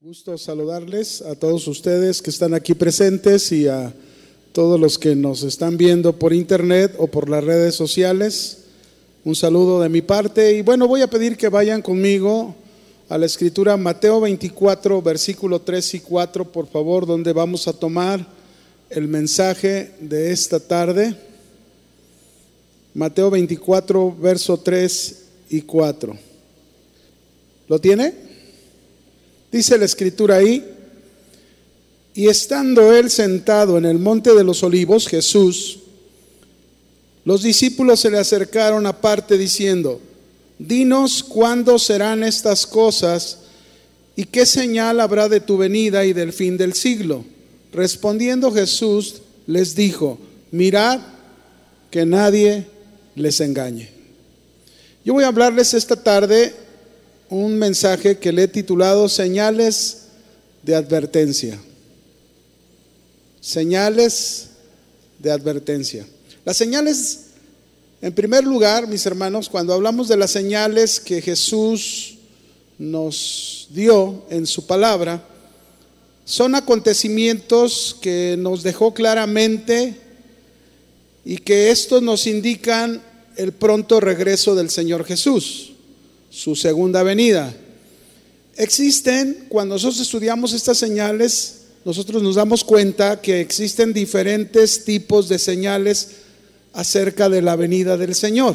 Gusto saludarles a todos ustedes que están aquí presentes y a todos los que nos están viendo por internet o por las redes sociales. Un saludo de mi parte y bueno, voy a pedir que vayan conmigo a la escritura Mateo 24, versículo 3 y 4, por favor, donde vamos a tomar el mensaje de esta tarde. Mateo 24, verso 3 y 4. ¿Lo tiene? Dice la escritura ahí, y estando él sentado en el monte de los olivos, Jesús, los discípulos se le acercaron aparte diciendo, dinos cuándo serán estas cosas y qué señal habrá de tu venida y del fin del siglo. Respondiendo Jesús les dijo, mirad que nadie les engañe. Yo voy a hablarles esta tarde un mensaje que le he titulado Señales de advertencia. Señales de advertencia. Las señales, en primer lugar, mis hermanos, cuando hablamos de las señales que Jesús nos dio en su palabra, son acontecimientos que nos dejó claramente y que estos nos indican el pronto regreso del Señor Jesús su segunda venida. Existen, cuando nosotros estudiamos estas señales, nosotros nos damos cuenta que existen diferentes tipos de señales acerca de la venida del Señor.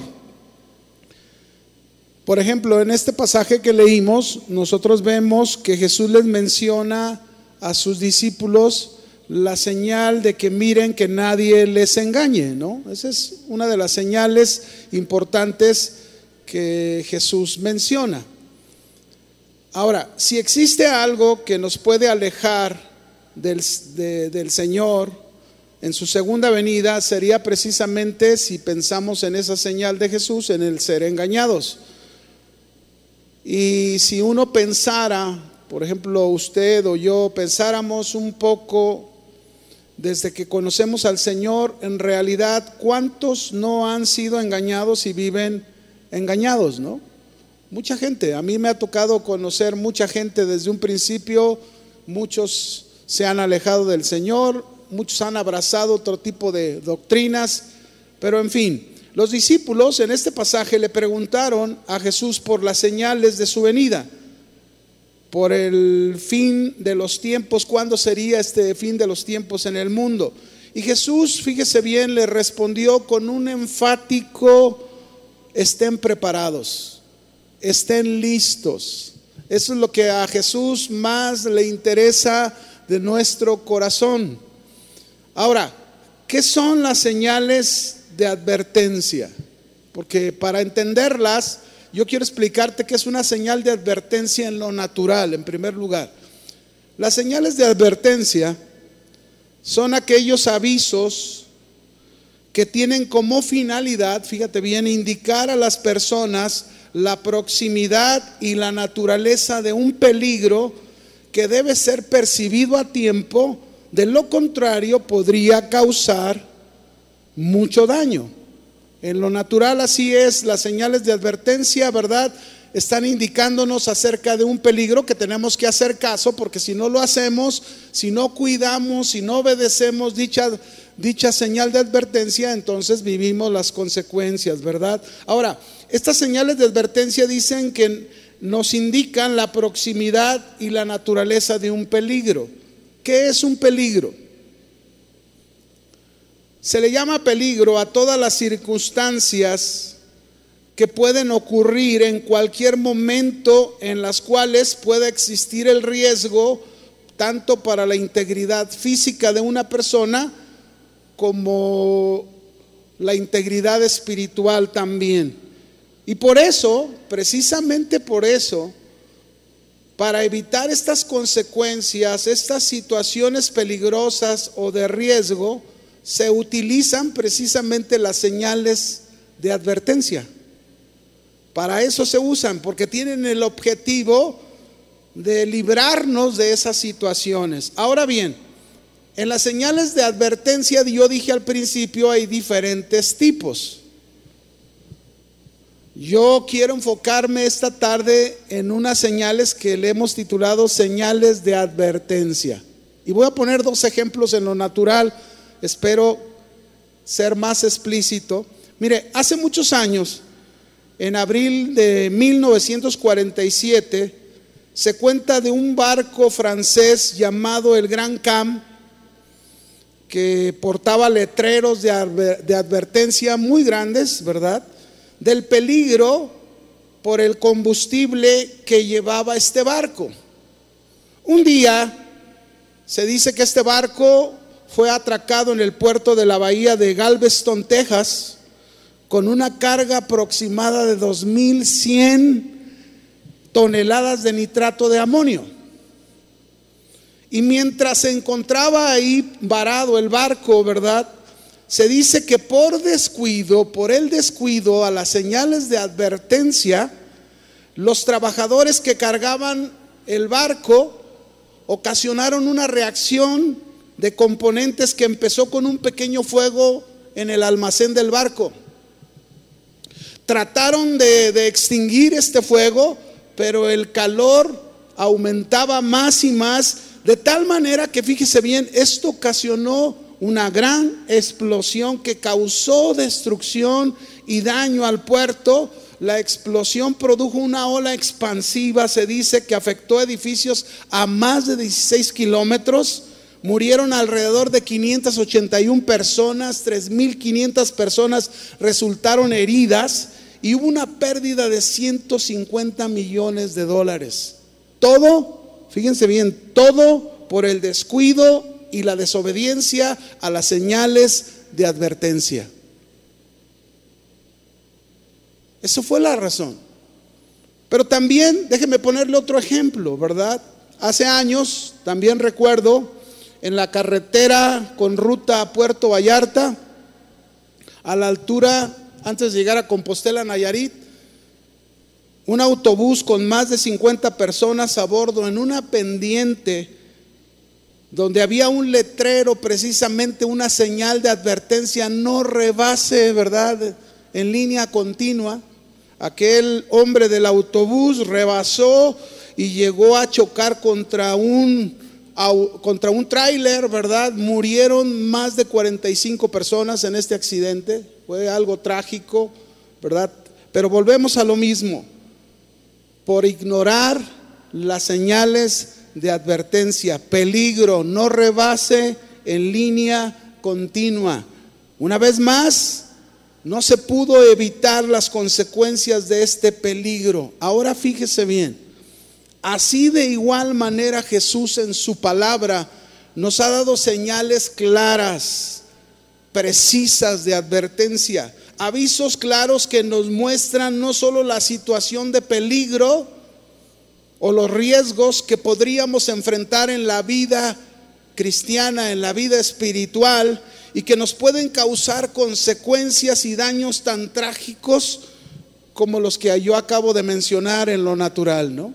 Por ejemplo, en este pasaje que leímos, nosotros vemos que Jesús les menciona a sus discípulos la señal de que miren que nadie les engañe, ¿no? Esa es una de las señales importantes que Jesús menciona. Ahora, si existe algo que nos puede alejar del, del, Señor en su segunda venida, sería precisamente si pensamos en esa señal de Jesús, en el ser engañados. Y si uno pensara, por ejemplo, usted o yo, pensáramos un poco desde que conocemos al Señor, en realidad, ¿cuántos no han sido engañados y viven engañados, ¿no? Mucha gente, a mí me ha tocado conocer mucha gente desde un principio, muchos se han alejado del Señor, muchos han abrazado otro tipo de doctrinas, pero en fin, los discípulos en este pasaje le preguntaron a Jesús por las señales de su venida, por el fin de los tiempos, cuándo sería este fin de los tiempos en el mundo. Y Jesús, fíjese bien, le respondió con un enfático estén preparados, estén listos. Eso es lo que a Jesús más le interesa de nuestro corazón. Ahora, ¿qué son las señales de advertencia? Porque para entenderlas, yo quiero explicarte qué es una señal de advertencia en lo natural, en primer lugar. Las señales de advertencia son aquellos avisos que tienen como finalidad, fíjate bien, indicar a las personas la proximidad y la naturaleza de un peligro que debe ser percibido a tiempo, de lo contrario podría causar mucho daño. En lo natural así es, las señales de advertencia, ¿verdad? Están indicándonos acerca de un peligro que tenemos que hacer caso, porque si no lo hacemos, si no cuidamos, si no obedecemos dicha dicha señal de advertencia, entonces vivimos las consecuencias, ¿verdad? Ahora, estas señales de advertencia dicen que nos indican la proximidad y la naturaleza de un peligro. ¿Qué es un peligro? Se le llama peligro a todas las circunstancias que pueden ocurrir en cualquier momento en las cuales pueda existir el riesgo tanto para la integridad física de una persona como la integridad espiritual también. Y por eso, precisamente por eso, para evitar estas consecuencias, estas situaciones peligrosas o de riesgo, se utilizan precisamente las señales de advertencia. Para eso se usan, porque tienen el objetivo de librarnos de esas situaciones. Ahora bien, en las señales de advertencia, yo dije al principio, hay diferentes tipos. Yo quiero enfocarme esta tarde en unas señales que le hemos titulado señales de advertencia. Y voy a poner dos ejemplos en lo natural. Espero ser más explícito. Mire, hace muchos años, en abril de 1947, se cuenta de un barco francés llamado el Gran Cam, que portaba letreros de, advertencia muy grandes, ¿verdad? del peligro por el combustible que llevaba este barco. Un día se dice que este barco fue atracado en el puerto de la bahía de Galveston, Texas, con una carga aproximada de 2.100 toneladas de nitrato de amonio. Y mientras se encontraba ahí varado el barco, ¿verdad? se dice que por descuido, por el descuido a las señales de advertencia, los trabajadores que cargaban el barco ocasionaron una reacción de componentes que empezó con un pequeño fuego en el almacén del barco. Trataron de, de extinguir este fuego, pero el calor aumentaba más y más, de tal manera que fíjese bien, esto ocasionó una gran explosión que causó destrucción y daño al puerto. La explosión produjo una ola expansiva, se dice que afectó edificios a más de 16 kilómetros. Murieron alrededor de 581 personas, 3.500 personas resultaron heridas y hubo una pérdida de 150 millones de dólares. Todo, fíjense bien, todo por el descuido y la desobediencia a las señales de advertencia. Eso fue la razón. Pero también, déjeme ponerle otro ejemplo, ¿verdad? Hace años, también recuerdo, en la carretera con ruta a Puerto Vallarta, a la altura, antes de llegar a Compostela, Nayarit, un autobús con más de 50 personas a bordo en una pendiente donde había un letrero, precisamente una señal de advertencia, no rebase, ¿verdad? En línea continua. Aquel hombre del autobús rebasó y llegó a chocar contra un, contra un tráiler, ¿verdad? Murieron más de 45 personas en este accidente. Fue algo trágico, ¿verdad? Pero volvemos a lo mismo. Por ignorar las señales de advertencia, peligro, no rebase en línea continua. Una vez más, no se pudo evitar las consecuencias de este peligro. Ahora fíjese bien, así de igual manera Jesús en su palabra nos ha dado señales claras, precisas de advertencia, avisos claros que nos muestran no solo la situación de peligro, o los riesgos que podríamos enfrentar en la vida cristiana, en la vida espiritual, y que nos pueden causar consecuencias y daños tan trágicos como los que yo acabo de mencionar en lo natural, ¿no?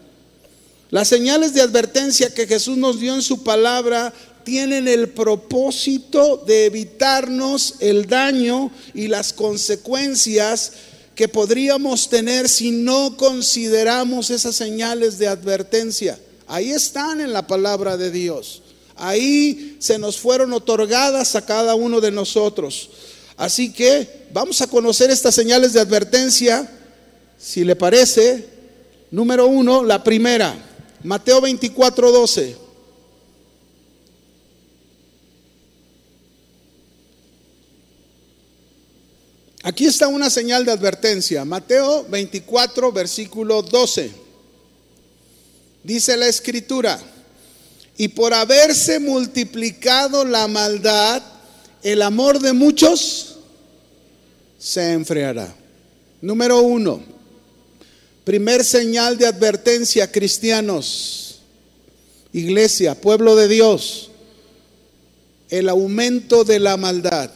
Las señales de advertencia que Jesús nos dio en su palabra tienen el propósito de evitarnos el daño y las consecuencias que podríamos tener si no consideramos esas señales de advertencia. Ahí están en la palabra de Dios. Ahí se nos fueron otorgadas a cada uno de nosotros. Así que vamos a conocer estas señales de advertencia. Si le parece, número uno, la primera, Mateo 24, 12. Aquí está una señal de advertencia. Mateo 24, versículo 12. Dice la escritura, y por haberse multiplicado la maldad, el amor de muchos se enfriará. Número uno, primer señal de advertencia, cristianos, iglesia, pueblo de Dios, el aumento de la maldad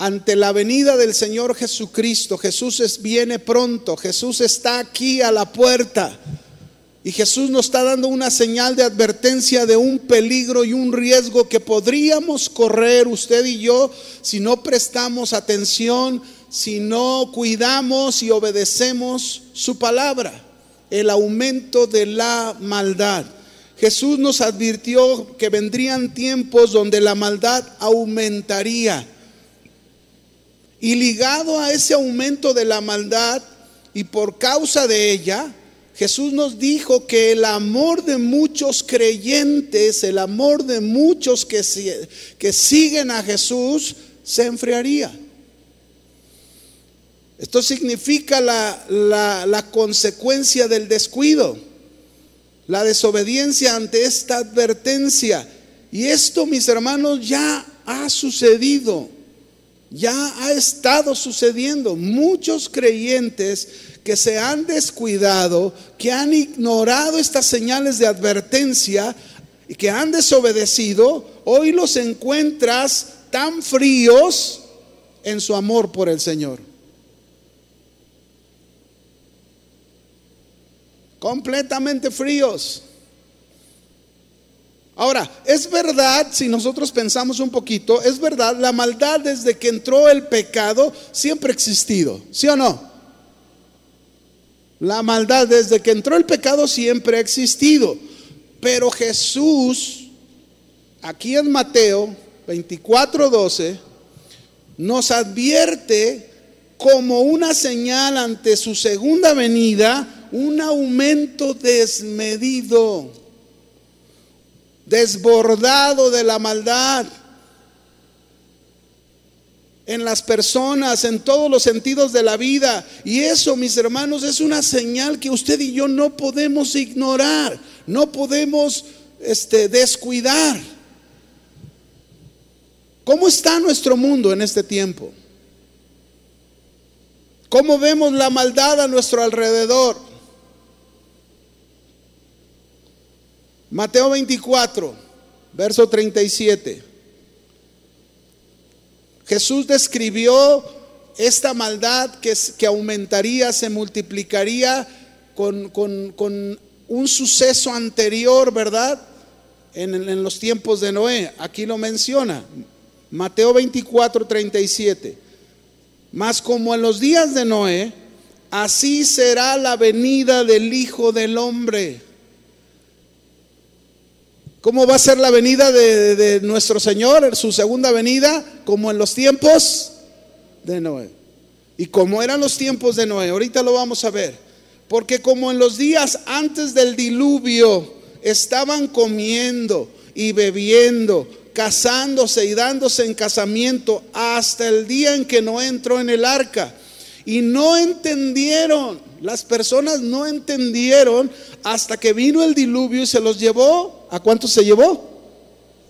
ante la venida del Señor Jesucristo. Jesús viene pronto, Jesús está aquí a la puerta. Y Jesús nos está dando una señal de advertencia de un peligro y un riesgo que podríamos correr usted y yo si no prestamos atención, si no cuidamos y obedecemos su palabra, el aumento de la maldad. Jesús nos advirtió que vendrían tiempos donde la maldad aumentaría. Y ligado a ese aumento de la maldad y por causa de ella, Jesús nos dijo que el amor de muchos creyentes, el amor de muchos que, siguen a Jesús, se enfriaría. Esto significa la consecuencia del descuido, la desobediencia ante esta advertencia. Y esto, mis hermanos, ya ha sucedido, ya ha estado sucediendo. Muchos creyentes que se han descuidado, que han ignorado estas señales de advertencia y que han desobedecido, hoy los encuentras tan fríos en su amor por el Señor. Completamente fríos. Ahora, es verdad, si nosotros pensamos un poquito, es verdad, la maldad desde que entró el pecado siempre ha existido, ¿sí o no? La maldad desde que entró el pecado siempre ha existido. Pero Jesús, aquí en Mateo 24:12, nos advierte como una señal ante su segunda venida un aumento desmedido, desbordado de la maldad en las personas, en todos los sentidos de la vida. Y eso, mis hermanos, es una señal que usted y yo no podemos ignorar, no podemos este, descuidar. ¿Cómo está nuestro mundo en este tiempo? ¿Cómo vemos la maldad a nuestro alrededor? Mateo 24, verso 37. Jesús describió esta maldad que, que aumentaría, se multiplicaría con, un suceso anterior, ¿verdad? En, en, los tiempos de Noé. Aquí lo menciona. Mateo 24, 37. Mas como en los días de Noé, así será la venida del Hijo del Hombre. ¿Cómo va a ser la venida de, nuestro Señor, su segunda venida? Como en los tiempos de Noé. ¿Y como eran los tiempos de Noé? Ahorita lo vamos a ver. Porque como en los días antes del diluvio estaban comiendo y bebiendo, casándose y dándose en casamiento hasta el día en que Noé entró en el arca. Y no entendieron, las personas no entendieron hasta que vino el diluvio y se los llevó ¿A cuántos se llevó?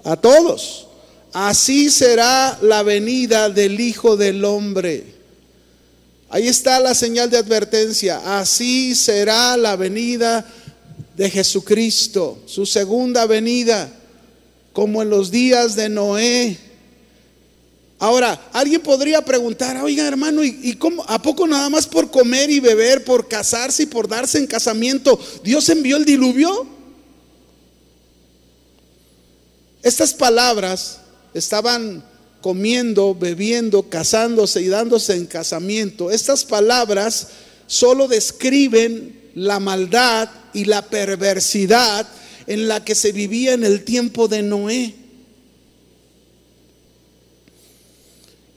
A todos. Así será la venida del Hijo del Hombre. Ahí está la señal de advertencia. Así será la venida de Jesucristo, su segunda venida, como en los días de Noé. Ahora, alguien podría preguntar, oiga hermano, ¿y, cómo, a poco nada más por comer y beber, por casarse y por darse en casamiento, Dios envió el diluvio? Estas palabras estaban comiendo, bebiendo, casándose y dándose en casamiento. Estas palabras solo describen la maldad y la perversidad en la que se vivía en el tiempo de Noé.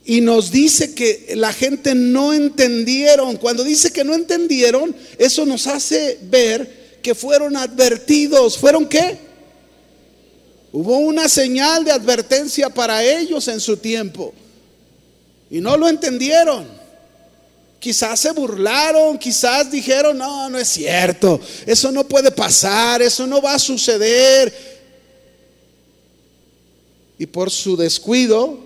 Y nos dice que la gente no entendieron. Cuando dice que no entendieron, eso nos hace ver que fueron advertidos. ¿Fueron qué? Hubo una señal de advertencia para ellos en su tiempo y no lo entendieron. Quizás se burlaron, quizás dijeron, no, no es cierto, eso no puede pasar, eso no va a suceder. Y por su descuido,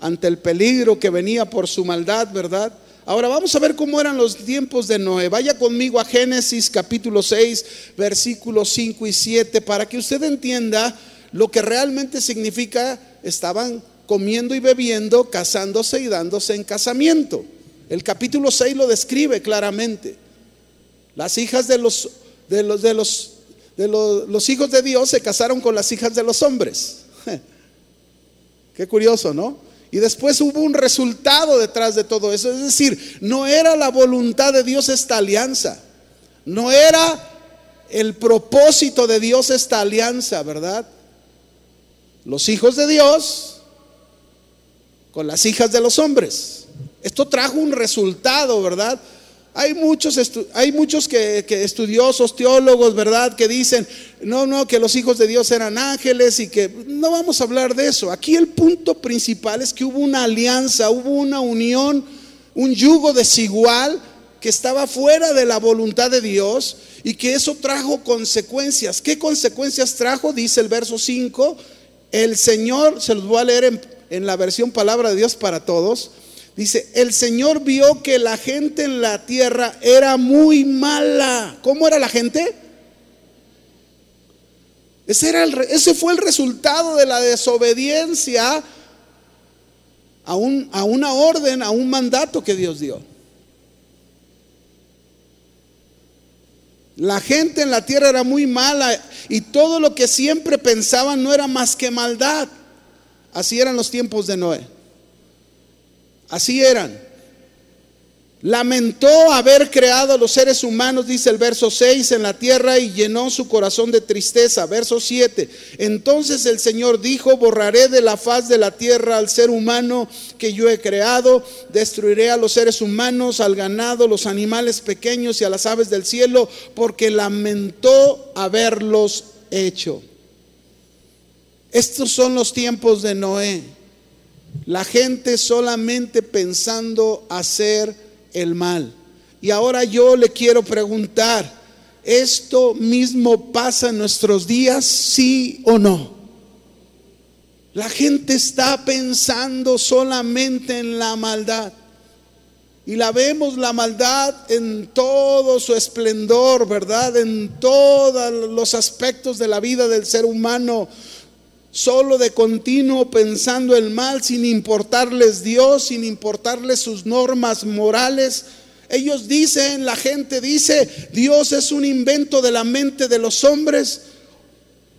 ante el peligro que venía por su maldad, ¿verdad? Ahora vamos a ver cómo eran los tiempos de Noé. Vaya conmigo a Génesis capítulo 6, versículos 5 y 7, para que usted entienda lo que realmente significa estaban comiendo y bebiendo, casándose y dándose en casamiento. El capítulo 6 lo describe claramente. Las hijas de los de los de los de los, los hijos de Dios se casaron con las hijas de los hombres. Qué curioso, ¿no? Y después hubo un resultado detrás de todo eso. Es decir, no era la voluntad de Dios esta alianza. No era el propósito de Dios esta alianza, ¿verdad? Los hijos de Dios con las hijas de los hombres. Esto trajo un resultado, ¿verdad? Hay muchos, hay muchos que, estudiosos, teólogos, ¿verdad? Que dicen, no, no, que los hijos de Dios eran ángeles y que no vamos a hablar de eso. Aquí el punto principal es que hubo una alianza, hubo una unión, un yugo desigual que estaba fuera de la voluntad de Dios y que eso trajo consecuencias. ¿Qué consecuencias trajo? Dice el verso 5. El Señor, se los voy a leer en, en la versión palabra de Dios para todos. Dice, el Señor vio que la gente en la tierra era muy mala. ¿Cómo era la gente? Ese, era ese fue el resultado de la desobediencia a, a una orden, a un mandato que Dios dio. La gente en la tierra era muy mala y todo lo que siempre pensaban no era más que maldad. Así eran los tiempos de Noé. Así eran. Lamentó haber creado a los seres humanos, dice el verso 6, en la tierra y llenó su corazón de tristeza. Verso 7. Entonces el Señor dijo, borraré de la faz de la tierra al ser humano que yo he creado, destruiré a los seres humanos, al ganado, los animales pequeños y a las aves del cielo, porque lamentó haberlos hecho. Estos son los tiempos de Noé. La gente solamente pensando hacer el mal. Y ahora yo le quiero preguntar, ¿esto mismo pasa en nuestros días, sí o no? La gente está pensando solamente en la maldad. Y la vemos la maldad en todo su esplendor, ¿verdad? En todos los aspectos de la vida del ser humano solo de continuo pensando el mal sin importarles Dios, sin importarles sus normas morales. Ellos dicen, la gente dice, Dios es un invento de la mente de los hombres.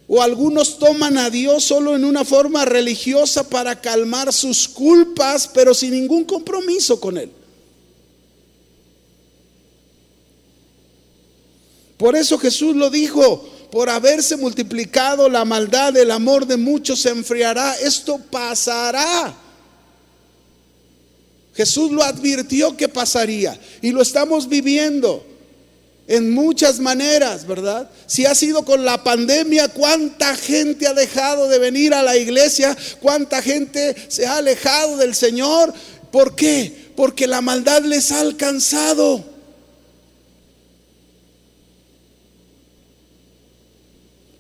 O algunos toman a Dios solo en una forma religiosa para calmar sus culpas, pero sin ningún compromiso con Él. Por eso Jesús lo dijo, por haberse multiplicado la maldad, el amor de muchos se enfriará. Esto pasará. Jesús lo advirtió que pasaría y lo estamos viviendo en muchas maneras, ¿verdad? Si ha sido con la pandemia, cuánta gente ha dejado de venir a la iglesia, cuánta gente se ha alejado del Señor. ¿Por qué? Porque la maldad les ha alcanzado.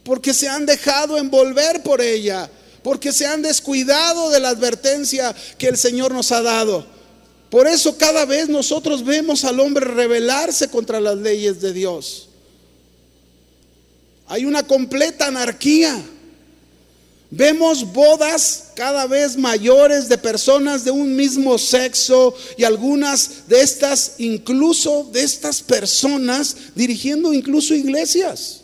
Porque se han dejado envolver por ella, porque se han descuidado de la advertencia que el Señor nos ha dado. Por eso cada vez nosotros vemos al hombre rebelarse contra las leyes de Dios. Hay una completa anarquía. Vemos bodas cada vez mayores de personas de un mismo sexo y algunas de estas, incluso de estas personas, dirigiendo incluso iglesias.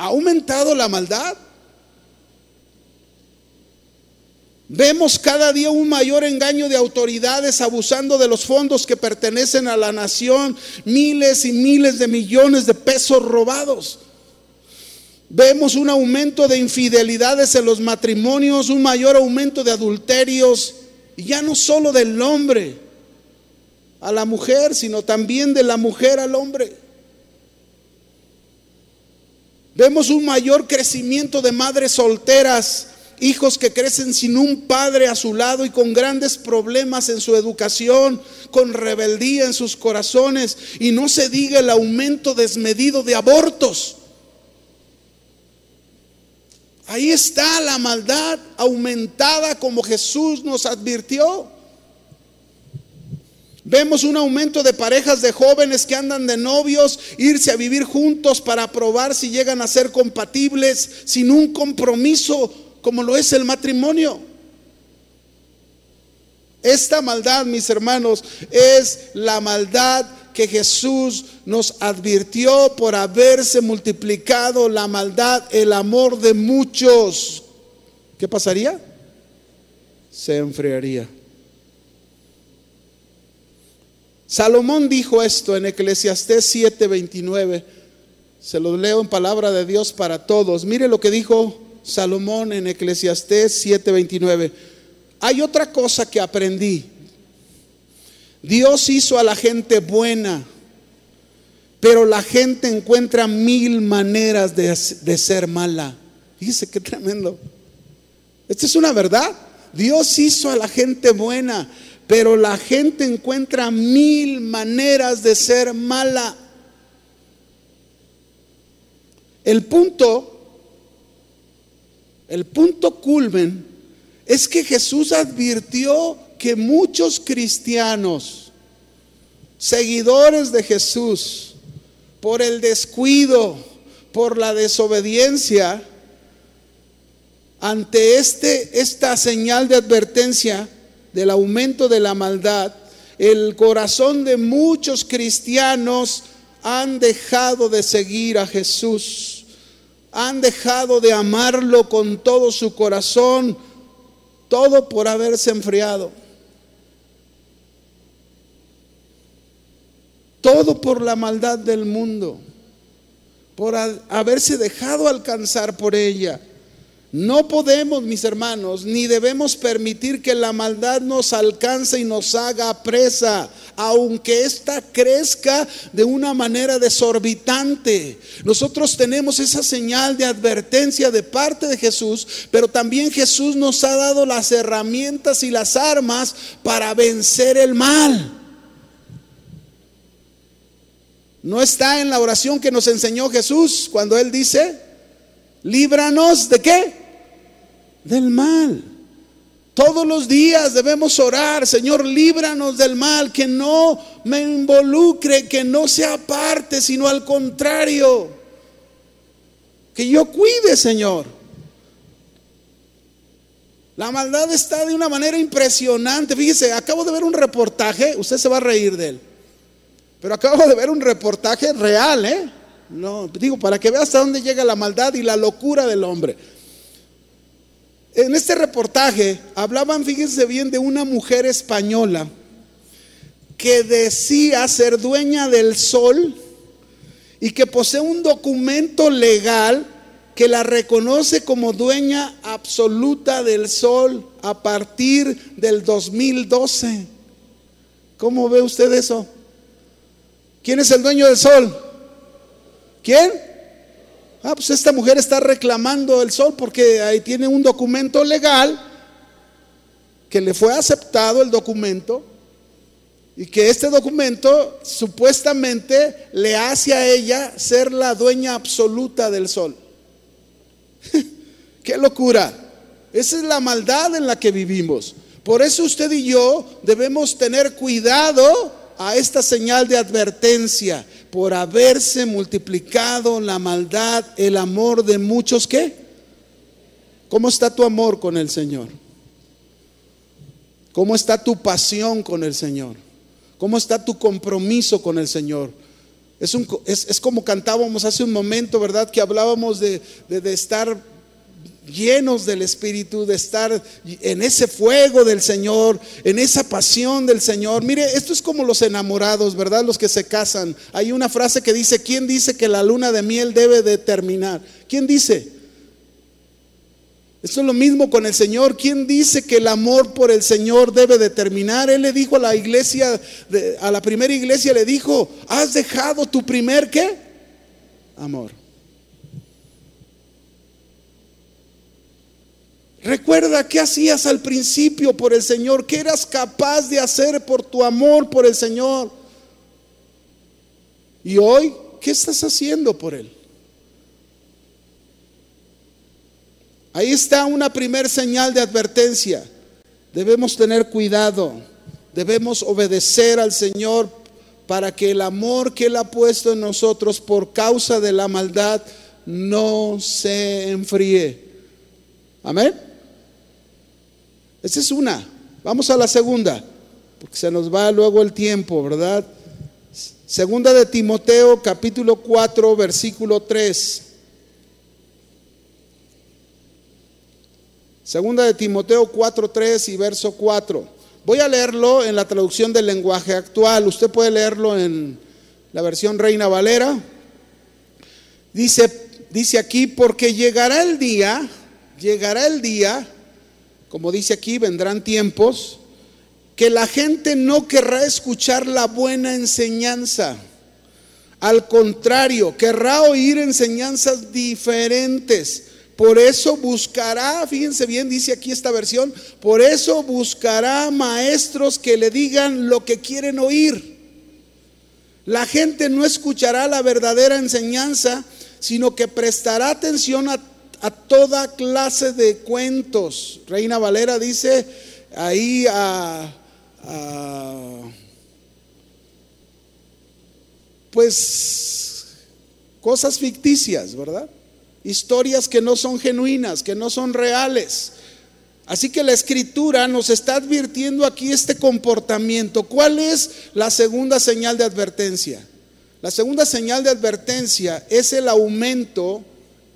¿Ha aumentado la maldad? Vemos cada día un mayor engaño de autoridades abusando de los fondos que pertenecen a la nación, miles y miles de millones de pesos robados. Vemos un aumento de infidelidades en los matrimonios, un mayor aumento de adulterios, y ya no solo del hombre a la mujer, sino también de la mujer al hombre. Vemos un mayor crecimiento de madres solteras, hijos que crecen sin un padre a su lado y con grandes problemas en su educación, con rebeldía en sus corazones. Y no se diga el aumento desmedido de abortos. Ahí está la maldad aumentada como Jesús nos advirtió. Vemos un aumento de parejas de jóvenes que andan de novios, irse a vivir juntos para probar si llegan a ser compatibles sin un compromiso como lo es el matrimonio. Esta maldad, mis hermanos, es la maldad que Jesús nos advirtió por haberse multiplicado la maldad, el amor de muchos, ¿qué pasaría? Se enfriaría. Salomón dijo esto en Eclesiastés 7:29. Se lo leo en palabra de Dios para todos. Mire lo que dijo Salomón en Eclesiastés 7:29. Hay otra cosa que aprendí. Dios hizo a la gente buena, pero la gente encuentra mil maneras de, de ser mala. Dice qué tremendo. Esta es una verdad. Dios hizo a la gente buena, pero la gente encuentra mil maneras de ser mala. El punto, el punto culmen es que Jesús advirtió que muchos cristianos, seguidores de Jesús, por el descuido, por la desobediencia, ante este, esta señal de advertencia, del aumento de la maldad, el corazón de muchos cristianos han dejado de seguir a Jesús, han dejado de amarlo con todo su corazón, todo por haberse enfriado. Todo por la maldad del mundo, por haberse dejado alcanzar por ella. No podemos, mis hermanos, ni debemos permitir que la maldad nos alcance y nos haga presa, aunque ésta crezca de una manera desorbitante. Nosotros tenemos esa señal de advertencia de parte de Jesús, pero también Jesús nos ha dado las herramientas y las armas para vencer el mal. No está en la oración que nos enseñó Jesús cuando Él dice, líbranos de qué? Del mal. Todos los días debemos orar, Señor, líbranos del mal, que no me involucre, que no sea parte, sino al contrario, que yo cuide, Señor. La maldad está de una manera impresionante. Fíjese, acabo de ver un reportaje, usted se va a reír de él, pero acabo de ver un reportaje real, ¿eh? No, digo, para que vea hasta dónde llega la maldad y la locura del hombre. En este reportaje hablaban, fíjense bien, de una mujer española que decía ser dueña del sol y que posee un documento legal que la reconoce como dueña absoluta del sol a partir del 2012. ¿Cómo ve usted eso? ¿Quién es el dueño del sol? ¿Quién? Ah, pues esta mujer está reclamando el sol porque ahí tiene un documento legal que le fue aceptado el documento y que este documento supuestamente le hace a ella ser la dueña absoluta del sol. ¡Qué locura! Esa es la maldad en la que vivimos. Por eso usted y yo debemos tener cuidado a esta señal de advertencia por haberse multiplicado la maldad, el amor de muchos, ¿qué? ¿Cómo está tu amor con el Señor? ¿Cómo está tu pasión con el Señor? ¿Cómo está tu compromiso con el Señor? Es, como cantábamos hace un momento, ¿verdad? Que hablábamos de estar llenos del Espíritu, de estar en ese fuego del Señor, en esa pasión del Señor. Mire, esto es como los enamorados, ¿verdad? Los que se casan. Hay una frase que dice, ¿quién dice que la luna de miel debe de terminar? ¿Quién dice? Esto es lo mismo con el Señor. ¿Quién dice que el amor por el Señor debe de terminar? Él le dijo a la iglesia, a la primera iglesia le dijo, ¿has dejado tu primer qué? Amor. Recuerda qué hacías al principio por el Señor, qué eras capaz de hacer por tu amor por el Señor. Y hoy, ¿qué estás haciendo por Él? Ahí está una primer señal de advertencia. Debemos tener cuidado, debemos obedecer al Señor para que el amor que Él ha puesto en nosotros por causa de la maldad no se enfríe. Amén. Esa es una. Vamos a la segunda, porque se nos va luego el tiempo, ¿verdad? Segunda de Timoteo capítulo 4 versículo 3. Segunda de Timoteo 4, 3 y verso 4. Voy a leerlo en la traducción del lenguaje actual. Usted puede leerlo en la versión Reina Valera. Dice, dice aquí, porque llegará el día, llegará el día, como dice aquí, vendrán tiempos, que la gente no querrá escuchar la buena enseñanza. Al contrario, querrá oír enseñanzas diferentes. Por eso buscará, fíjense bien, dice aquí esta versión, por eso buscará maestros que le digan lo que quieren oír. La gente no escuchará la verdadera enseñanza, sino que prestará atención a, a toda clase de cuentos. Reina Valera dice ahí a pues cosas ficticias, ¿verdad? Historias que no son genuinas, que no son reales. Así que la escritura nos está advirtiendo aquí este comportamiento. ¿Cuál es la segunda señal de advertencia? La segunda señal de advertencia es el aumento,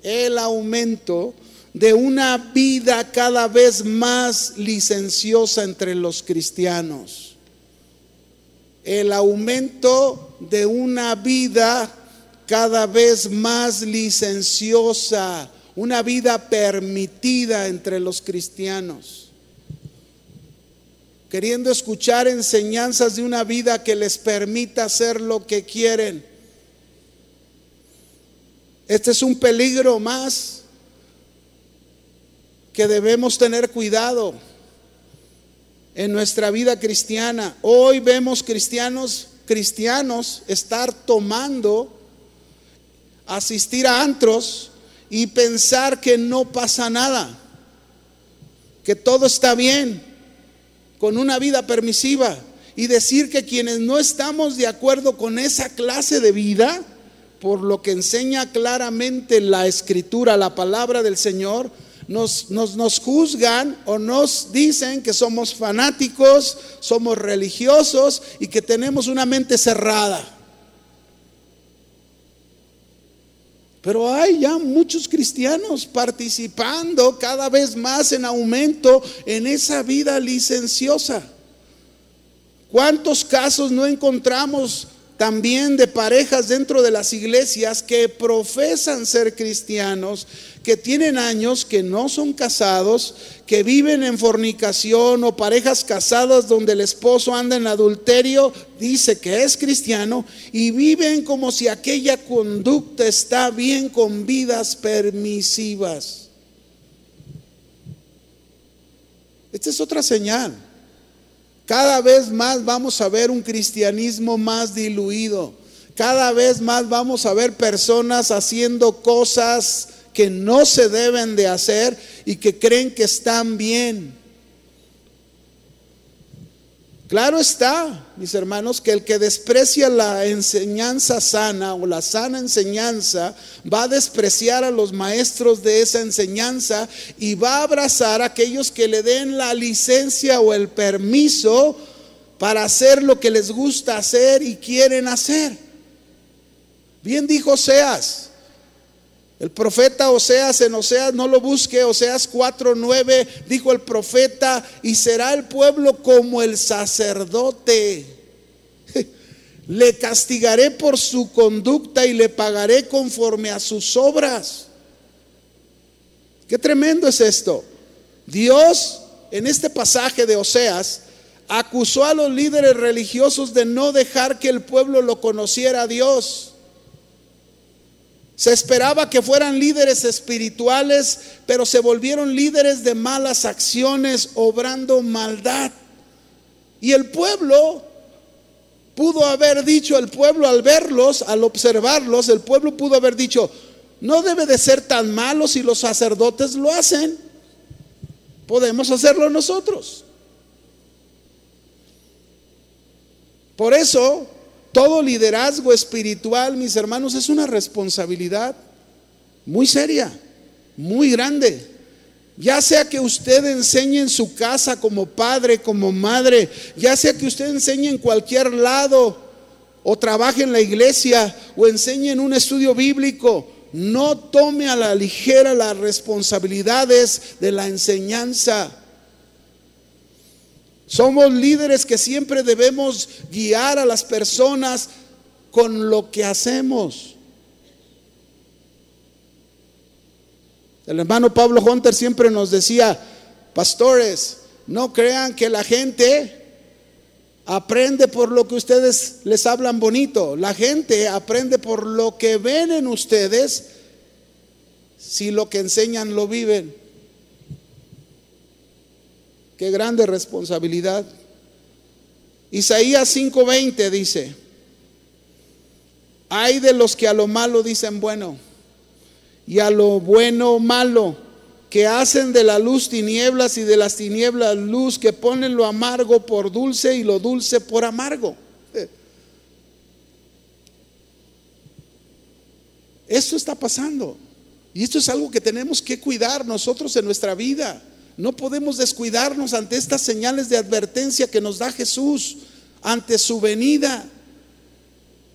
el aumento de una vida cada vez más licenciosa entre los cristianos. El aumento de una vida cada vez más licenciosa, una vida permitida entre los cristianos. Queriendo escuchar enseñanzas de una vida que les permita hacer lo que quieren. Este es un peligro más que debemos tener cuidado en nuestra vida cristiana. Hoy vemos cristianos, cristianos estar tomando, asistir a antros y pensar que no pasa nada, que todo está bien, con una vida permisiva y decir que quienes no estamos de acuerdo con esa clase de vida, por lo que enseña claramente la escritura, la palabra del Señor, nos, nos, juzgan o nos dicen que somos fanáticos, somos religiosos y que tenemos una mente cerrada. Pero hay ya muchos cristianos participando cada vez más en aumento en esa vida licenciosa. ¿Cuántos casos no encontramos también de parejas dentro de las iglesias que profesan ser cristianos, que tienen años, que no son casados, que viven en fornicación o parejas casadas donde el esposo anda en adulterio, dice que es cristiano y viven como si aquella conducta está bien con vidas permisivas. Esta es otra señal. Cada vez más vamos a ver un cristianismo más diluido. Cada vez más vamos a ver personas haciendo cosas que no se deben de hacer y que creen que están bien. Claro está, mis hermanos, que el que desprecia la enseñanza sana o la sana enseñanza va a despreciar a los maestros de esa enseñanza y va a abrazar a aquellos que le den la licencia o el permiso para hacer lo que les gusta hacer y quieren hacer. Bien dijo Seas, el profeta Oseas en Oseas, no lo busque, Oseas 4:9 dijo el profeta, y será el pueblo como el sacerdote. Le castigaré por su conducta y le pagaré conforme a sus obras. Qué tremendo es esto. Dios, en este pasaje de Oseas, acusó a los líderes religiosos de no dejar que el pueblo lo conociera a Dios. Se esperaba que fueran líderes espirituales, pero se volvieron líderes de malas acciones, obrando maldad. Y el pueblo pudo haber dicho, el pueblo al verlos, al observarlos, el pueblo pudo haber dicho, no debe de ser tan malo si los sacerdotes lo hacen. Podemos hacerlo nosotros. Por eso todo liderazgo espiritual, mis hermanos, es una responsabilidad muy seria, muy grande. Ya sea que usted enseñe en su casa como padre, como madre, ya sea que usted enseñe en cualquier lado o trabaje en la iglesia o enseñe en un estudio bíblico. No tome a la ligera las responsabilidades de la enseñanza. Somos líderes que siempre debemos guiar a las personas con lo que hacemos. El hermano Pablo Hunter siempre nos decía, pastores, no crean que la gente aprende por lo que ustedes les hablan bonito. La gente aprende por lo que ven en ustedes si lo que enseñan lo viven. Qué grande responsabilidad. Isaías 5:20 dice, hay de los que a lo malo dicen bueno y a lo bueno malo que hacen de la luz tinieblas y de las tinieblas luz, que ponen lo amargo por dulce y lo dulce por amargo. Esto está pasando. Y esto es algo que tenemos que cuidar nosotros en nuestra vida. No podemos descuidarnos ante estas señales de advertencia que nos da Jesús ante su venida.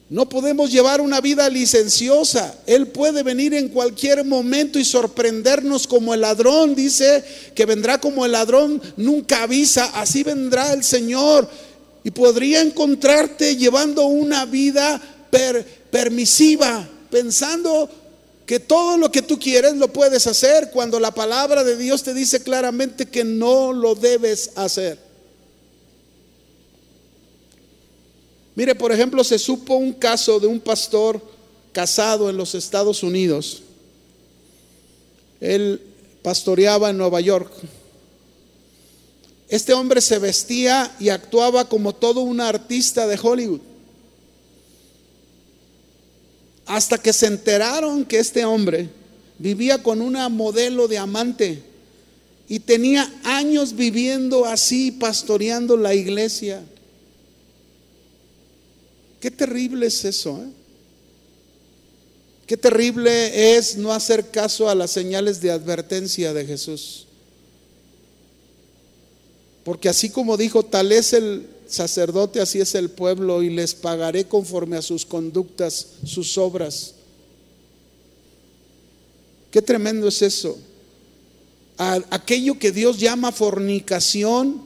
No podemos llevar una vida licenciosa. Él puede venir en cualquier momento y sorprendernos como el ladrón. Dice que vendrá como el ladrón, nunca avisa. Así vendrá el Señor. Y podría encontrarte llevando una vida permisiva, pensando que todo lo que tú quieres lo puedes hacer cuando la palabra de Dios te dice claramente que no lo debes hacer. Mire, por ejemplo, se supo un caso de un pastor casado en los Estados Unidos. Él pastoreaba en Nueva York. Este hombre se vestía y actuaba como todo un artista de Hollywood. Hasta que se enteraron que este hombre vivía con una modelo de amante y tenía años viviendo así, pastoreando la iglesia. Qué terrible es eso. ¿eh? Qué terrible es no hacer caso a las señales de advertencia de Jesús. Porque así como dijo, tal es el sacerdote, así es el pueblo, y les pagaré conforme a sus conductas, sus obras. Qué tremendo es eso. aquello que Dios llama fornicación,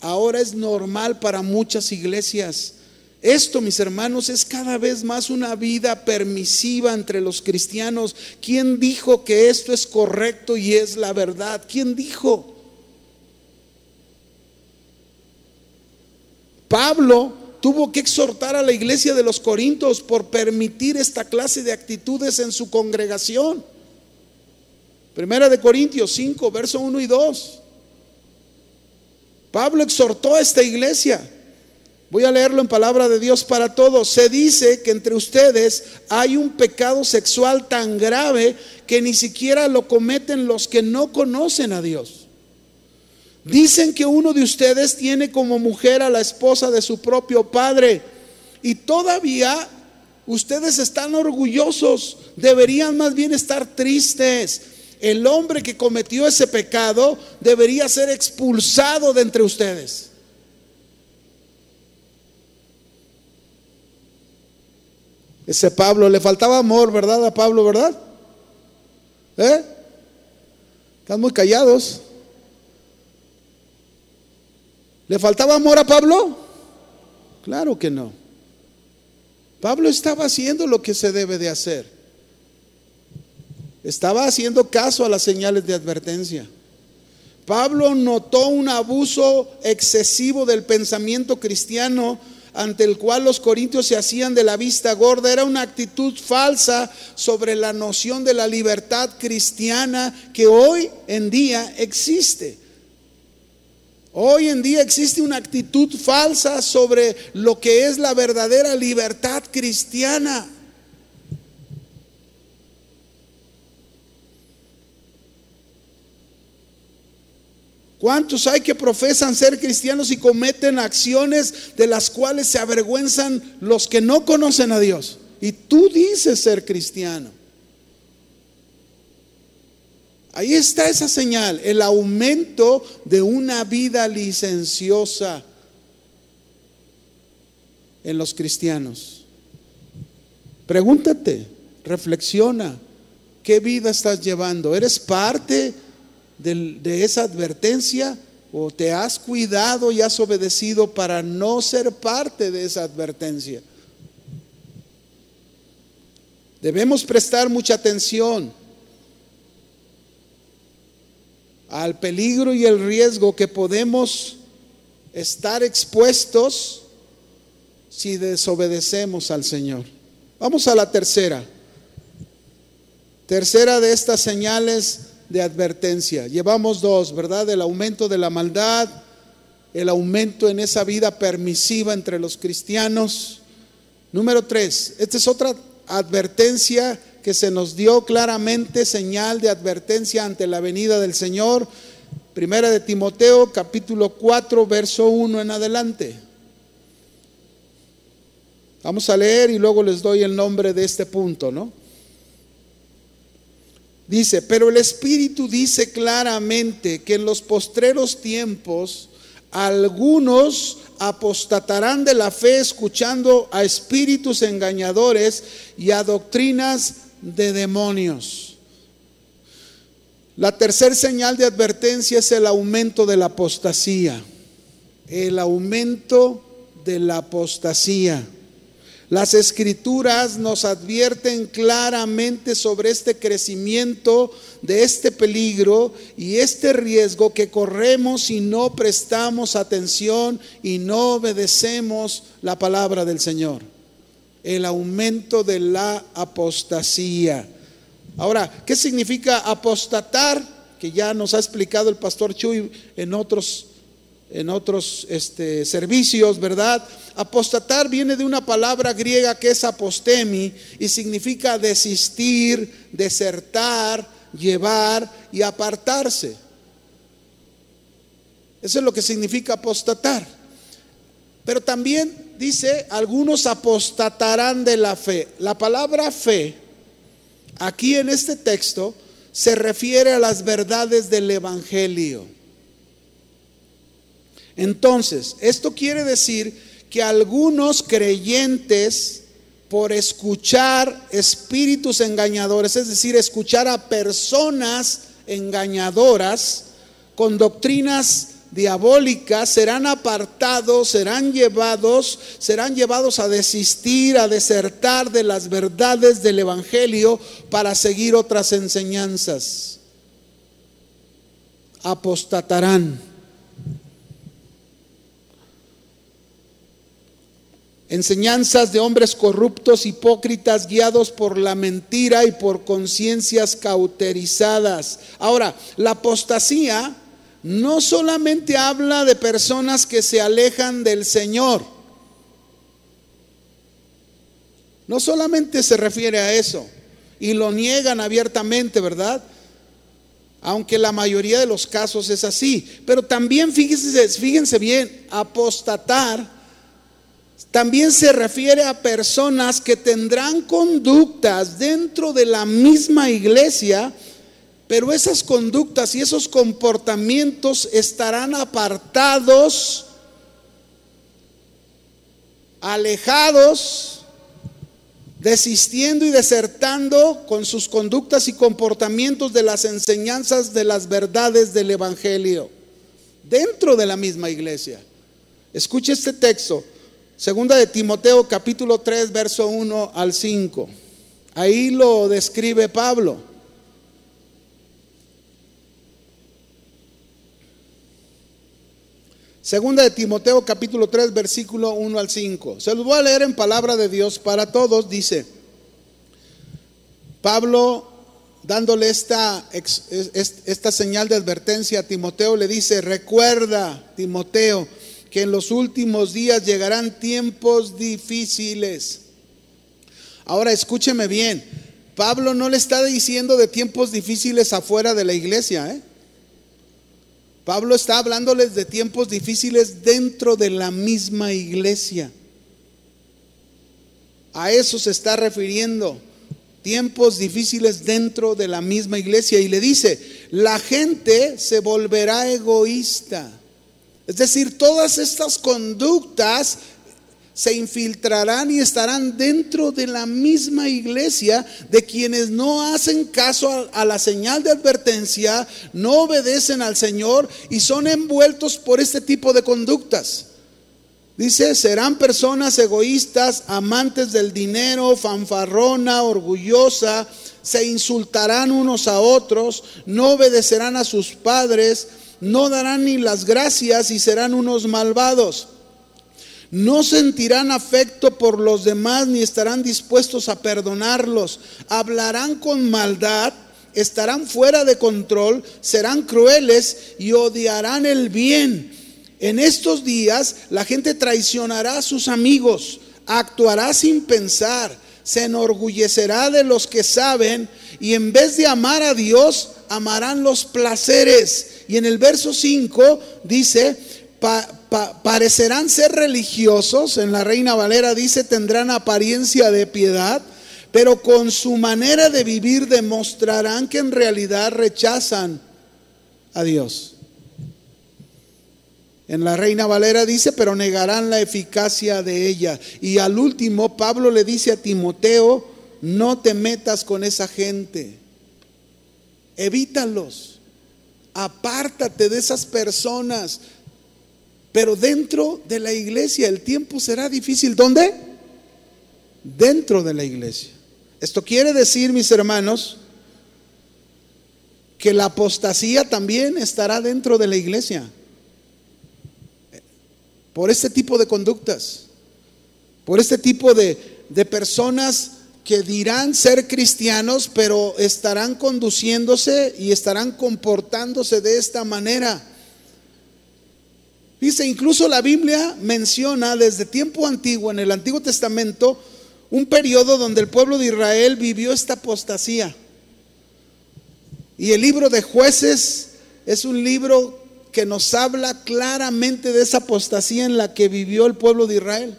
ahora es normal para muchas iglesias. Esto, mis hermanos, es cada vez más una vida permisiva entre los cristianos. ¿Quién dijo que esto es correcto y es la verdad? ¿Quién dijo? Pablo tuvo que exhortar a la iglesia de los Corintios por permitir esta clase de actitudes en su congregación. Primera de Corintios 5, verso 1 y 2. Pablo exhortó a esta iglesia Voy a leerlo en palabra de Dios para todos. Se dice que entre ustedes hay un pecado sexual tan grave que ni siquiera lo cometen los que no conocen a Dios. Dicen que uno de ustedes tiene como mujer a la esposa de su propio padre y todavía ustedes están orgullosos, deberían más bien estar tristes. El hombre que cometió ese pecado debería ser expulsado de entre ustedes. Ese Pablo, le faltaba amor, ¿verdad? A Pablo, ¿verdad? ¿Eh? Están muy callados. ¿Le faltaba amor a Pablo? Claro que no. Pablo estaba haciendo lo que se debe de hacer. Estaba haciendo caso a las señales de advertencia. Pablo notó un abuso excesivo del pensamiento cristiano ante el cual los corintios se hacían de la vista gorda, era una actitud falsa sobre la noción de la libertad cristiana que hoy en día existe. Hoy en día existe una actitud falsa sobre lo que es la verdadera libertad cristiana. ¿Cuántos hay que profesan ser cristianos y cometen acciones de las cuales se avergüenzan los que no conocen a Dios? Y tú dices ser cristiano. Ahí está esa señal, el aumento de una vida licenciosa en los cristianos. Pregúntate, reflexiona, ¿qué vida estás llevando? ¿Eres parte de esa advertencia o te has cuidado y has obedecido para no ser parte de esa advertencia? Debemos prestar mucha atención al peligro y el riesgo que podemos estar expuestos si desobedecemos al Señor. Vamos a la tercera. Tercera de estas señales de advertencia. Llevamos dos, ¿verdad? El aumento de la maldad, el aumento en esa vida permisiva entre los cristianos. Número tres, esta es otra advertencia que se nos dio claramente, señal de advertencia ante la venida del Señor. Primera de Timoteo, capítulo 4, verso 1 en adelante. Vamos a leer y luego les doy el nombre de este punto, ¿no? Dice, pero el Espíritu dice claramente que en los postreros tiempos algunos apostatarán de la fe escuchando a espíritus engañadores y a doctrinas de demonios. La tercera señal de advertencia es el aumento de la apostasía. El aumento de la apostasía. Las escrituras nos advierten claramente sobre este crecimiento de este peligro y este riesgo que corremos si no prestamos atención y no obedecemos la palabra del Señor. El aumento de la apostasía. Ahora, ¿qué significa apostatar? Que ya nos ha explicado el pastor Chuy en otros en otros este, servicios, ¿verdad? Apostatar viene de una palabra griega que es apostemi y significa desistir, desertar, llevar y apartarse. Eso es lo que significa apostatar. Pero también dice, algunos apostatarán de la fe. La palabra fe, aquí en este texto, se refiere a las verdades del Evangelio. Entonces, esto quiere decir que algunos creyentes, por escuchar espíritus engañadores, es decir, escuchar a personas engañadoras con doctrinas diabólicas, serán apartados, serán llevados, serán llevados a desistir, a desertar de las verdades del Evangelio para seguir otras enseñanzas. Apostatarán. enseñanzas de hombres corruptos, hipócritas, guiados por la mentira y por conciencias cauterizadas. Ahora, la apostasía no solamente habla de personas que se alejan del Señor, no solamente se refiere a eso, y lo niegan abiertamente, ¿verdad? Aunque la mayoría de los casos es así. Pero también fíjense, bien, apostatar también se refiere a personas que tendrán conductas dentro de la misma iglesia, pero esas conductas y esos comportamientos estarán apartados, alejados, desistiendo y desertando con sus conductas y comportamientos de las enseñanzas de las verdades del Evangelio, dentro de la misma iglesia. Escuche este texto. Segunda de Timoteo capítulo 3, verso 1 al 5. Ahí lo describe Pablo. Segunda de Timoteo capítulo 3 versículo 1 al 5. Se los voy a leer en palabra de Dios para todos. Dice, Pablo dándole esta, esta señal de advertencia a Timoteo, le dice, recuerda, Timoteo, que en los últimos días llegarán tiempos difíciles. Ahora escúcheme bien, Pablo no le está diciendo de tiempos difíciles afuera de la iglesia. ¿eh? Pablo está hablándoles de tiempos difíciles dentro de la misma iglesia. A eso se está refiriendo. Tiempos difíciles dentro de la misma iglesia. Y le dice, la gente se volverá egoísta es decir, todas estas conductas se infiltrarán y estarán dentro de la misma iglesia de quienes no hacen caso a, la señal de advertencia, no obedecen al Señor y son envueltos por este tipo de conductas. Dice, serán personas egoístas, amantes del dinero, fanfarrona, orgullosa, se insultarán unos a otros, no obedecerán a sus padres, no darán ni las gracias y serán unos malvados no sentirán afecto por los demás ni estarán dispuestos a perdonarlos. Hablarán con maldad, estarán fuera de control, serán crueles y odiarán el bien. En estos días la gente traicionará a sus amigos, actuará sin pensar, se enorgullecerá de los que saben y en vez de amar a Dios, amarán los placeres. Y en el verso 5 dice, parecerán ser religiosos, en la Reina Valera dice, tendrán apariencia de piedad, pero con su manera de vivir demostrarán que en realidad rechazan a Dios. En la Reina Valera dice, pero negarán la eficacia de ella. Y al último, Pablo le dice a Timoteo, no te metas con esa gente, evítalos, apártate de esas personas, pero dentro de la iglesia el tiempo será difícil. ¿Dónde? Dentro de la iglesia. Esto quiere decir, mis hermanos, que la apostasía también estará dentro de la iglesia. Por este tipo de conductas. Por este tipo de, de personas que dirán ser cristianos, pero estarán conduciéndose y estarán comportándose de esta manera. Dice, incluso la Biblia menciona desde tiempo antiguo, en el Antiguo Testamento, un periodo donde el pueblo de Israel vivió esta apostasía. Y el libro de jueces es un libro que nos habla claramente de esa apostasía en la que vivió el pueblo de Israel.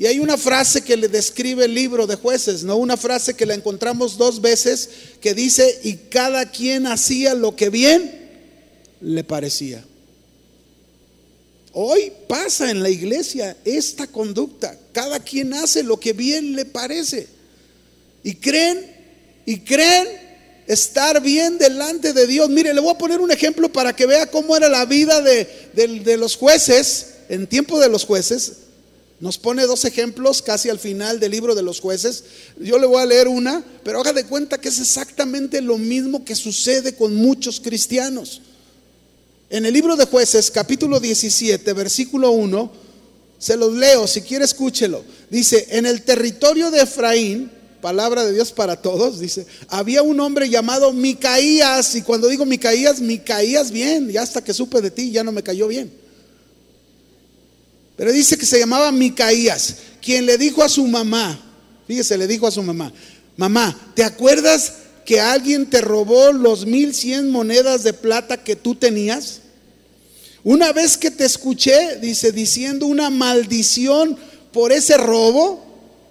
Y hay una frase que le describe el libro de jueces, ¿no? Una frase que la encontramos dos veces que dice, y cada quien hacía lo que bien le parecía. Hoy pasa en la iglesia esta conducta. Cada quien hace lo que bien le parece. Y creen, y creen estar bien delante de Dios. Mire, le voy a poner un ejemplo para que vea cómo era la vida de, de los jueces en tiempo de los jueces. Nos pone dos ejemplos casi al final del libro de los jueces. Yo le voy a leer una, pero haga de cuenta que es exactamente lo mismo que sucede con muchos cristianos. En el libro de jueces, capítulo 17, versículo 1, se los leo, si quiere escúchelo. Dice, en el territorio de Efraín, palabra de Dios para todos, dice, había un hombre llamado Micaías, y cuando digo Micaías, Micaías bien, ya hasta que supe de ti ya no me cayó bien. Pero dice que se llamaba Micaías, quien le dijo a su mamá, fíjese, le dijo a su mamá, mamá, ¿te acuerdas que alguien te robó los mil cien monedas de plata que tú tenías? Una vez que te escuché, dice, diciendo una maldición por ese robo,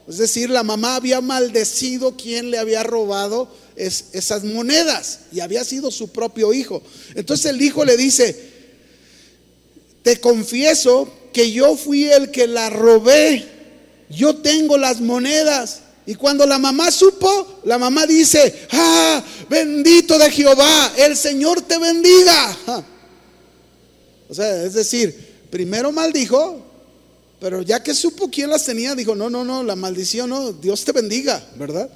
es decir, la mamá había maldecido quien le había robado esas monedas y había sido su propio hijo. Entonces el hijo le dice, te confieso que yo fui el que la robé, yo tengo las monedas. Y cuando la mamá supo, la mamá dice, ah, bendito de Jehová, el Señor te bendiga. O sea, es decir, primero maldijo, pero ya que supo quién las tenía, dijo, no, no, no, la maldición no, Dios te bendiga, ¿verdad?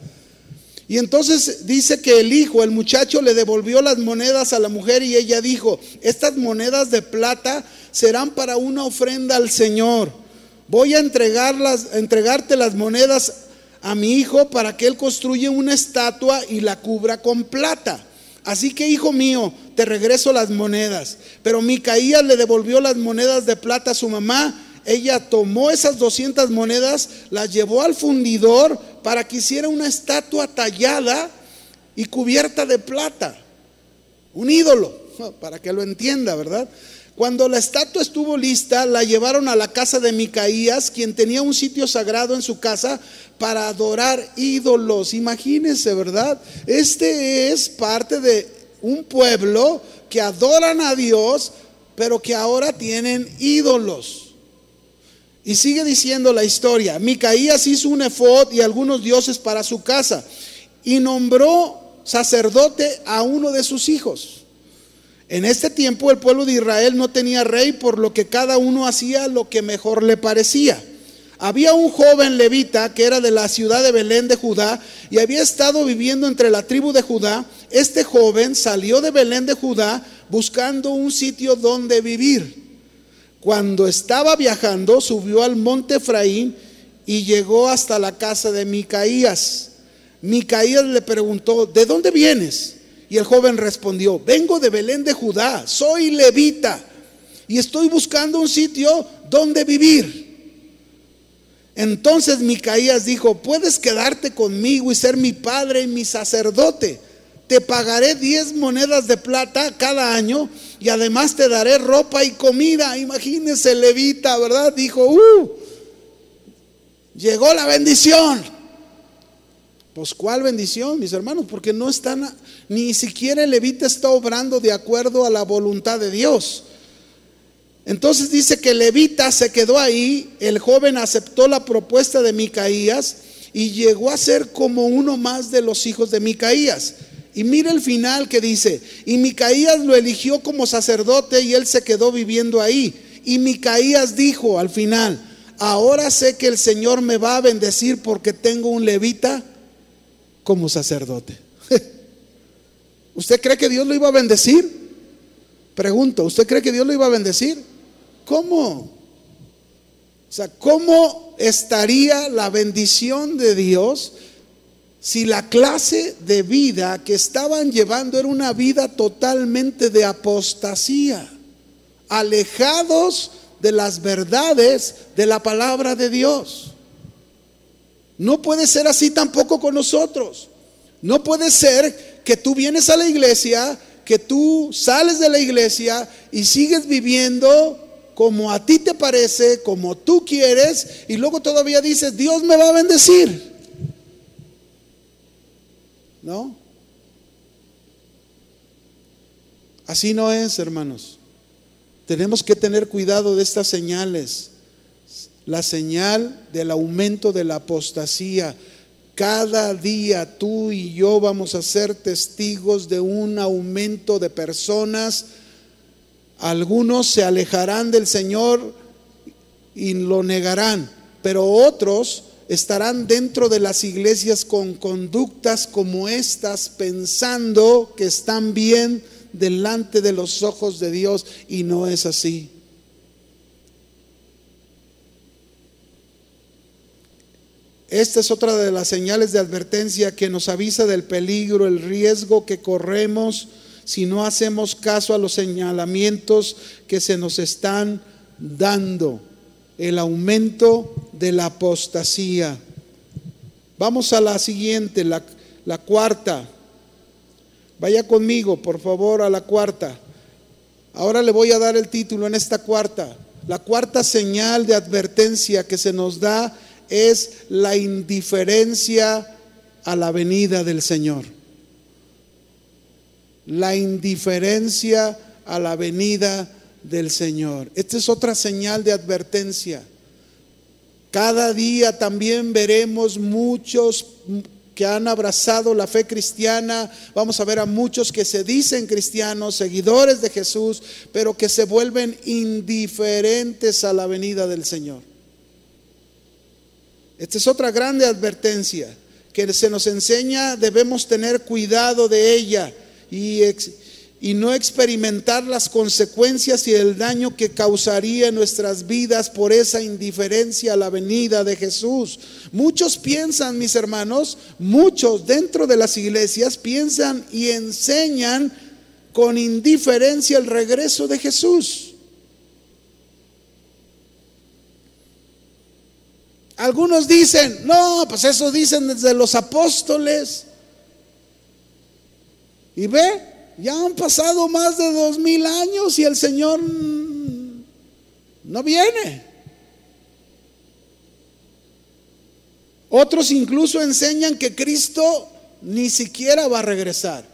Y entonces dice que el hijo, el muchacho, le devolvió las monedas a la mujer y ella dijo, estas monedas de plata serán para una ofrenda al Señor. Voy a entregarlas, a entregarte las monedas a mi hijo para que él construya una estatua y la cubra con plata. Así que, hijo mío, te regreso las monedas. Pero Micaías le devolvió las monedas de plata a su mamá. Ella tomó esas 200 monedas, las llevó al fundidor para que hiciera una estatua tallada y cubierta de plata. Un ídolo, para que lo entienda, ¿verdad? Cuando la estatua estuvo lista, la llevaron a la casa de Micaías, quien tenía un sitio sagrado en su casa para adorar ídolos. Imagínense, ¿verdad? Este es parte de un pueblo que adoran a Dios, pero que ahora tienen ídolos. Y sigue diciendo la historia. Micaías hizo un efod y algunos dioses para su casa y nombró sacerdote a uno de sus hijos. En este tiempo el pueblo de Israel no tenía rey, por lo que cada uno hacía lo que mejor le parecía. Había un joven levita que era de la ciudad de Belén de Judá y había estado viviendo entre la tribu de Judá. Este joven salió de Belén de Judá buscando un sitio donde vivir. Cuando estaba viajando, subió al monte Efraín y llegó hasta la casa de Micaías. Micaías le preguntó, ¿de dónde vienes? Y el joven respondió, vengo de Belén de Judá, soy levita y estoy buscando un sitio donde vivir. Entonces Micaías dijo, puedes quedarte conmigo y ser mi padre y mi sacerdote. Te pagaré diez monedas de plata cada año y además te daré ropa y comida. Imagínese, levita, ¿verdad? Dijo, uh, llegó la bendición. Pues ¿cuál bendición, mis hermanos? Porque no están, ni siquiera el levita está obrando de acuerdo a la voluntad de Dios. Entonces dice que Levita se quedó ahí, el joven aceptó la propuesta de Micaías y llegó a ser como uno más de los hijos de Micaías. Y mire el final que dice, y Micaías lo eligió como sacerdote y él se quedó viviendo ahí. Y Micaías dijo al final, ahora sé que el Señor me va a bendecir porque tengo un levita como sacerdote. ¿Usted cree que Dios lo iba a bendecir? Pregunto, ¿usted cree que Dios lo iba a bendecir? ¿Cómo? O sea, ¿cómo estaría la bendición de Dios si la clase de vida que estaban llevando era una vida totalmente de apostasía, alejados de las verdades de la palabra de Dios? No puede ser así tampoco con nosotros. No puede ser que tú vienes a la iglesia, que tú sales de la iglesia y sigues viviendo como a ti te parece, como tú quieres, y luego todavía dices, Dios me va a bendecir. ¿No? Así no es, hermanos. Tenemos que tener cuidado de estas señales. La señal del aumento de la apostasía. Cada día tú y yo vamos a ser testigos de un aumento de personas algunos se alejarán del Señor y lo negarán, pero otros estarán dentro de las iglesias con conductas como estas, pensando que están bien delante de los ojos de Dios y no es así. Esta es otra de las señales de advertencia que nos avisa del peligro, el riesgo que corremos si no hacemos caso a los señalamientos que se nos están dando, el aumento de la apostasía. Vamos a la siguiente, la, cuarta. Vaya conmigo, por favor, a la cuarta. Ahora le voy a dar el título en esta cuarta. La cuarta señal de advertencia que se nos da es la indiferencia a la venida del Señor la indiferencia a la venida del Señor. Esta es otra señal de advertencia. Cada día también veremos muchos que han abrazado la fe cristiana, vamos a ver a muchos que se dicen cristianos, seguidores de Jesús, pero que se vuelven indiferentes a la venida del Señor. Esta es otra grande advertencia que se nos enseña, debemos tener cuidado de ella y, no experimentar las consecuencias y el daño que causaría en nuestras vidas por esa indiferencia a la venida de Jesús. Muchos piensan, mis hermanos, muchos dentro de las iglesias piensan y enseñan con indiferencia el regreso de Jesús. Algunos dicen, no, pues eso dicen desde los apóstoles. Y ve, ya han pasado más de dos mil años y el Señor no viene. Otros incluso enseñan que Cristo ni siquiera va a regresar.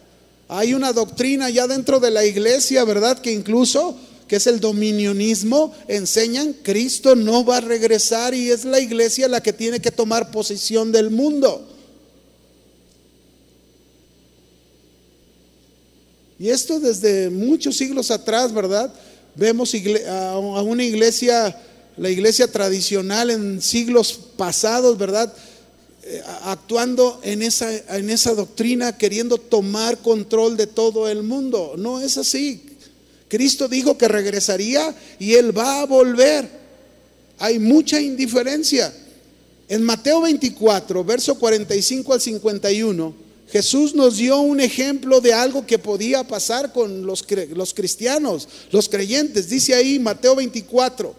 Hay una doctrina ya dentro de la iglesia, ¿verdad? Que incluso que es el dominionismo, enseñan Cristo no va a regresar y es la iglesia la que tiene que tomar posición del mundo. Y esto desde muchos siglos atrás, ¿verdad? Vemos a una iglesia, la iglesia tradicional en siglos pasados, ¿verdad? Eh, actuando en esa, en esa doctrina, queriendo tomar control de todo el mundo. No es así. Cristo dijo que regresaría y Él va a volver. Hay mucha indiferencia. En Mateo 24, verso 45 al 51, Jesús nos dio un ejemplo de algo que podía pasar con los, los cristianos, los creyentes. Dice ahí Mateo 24,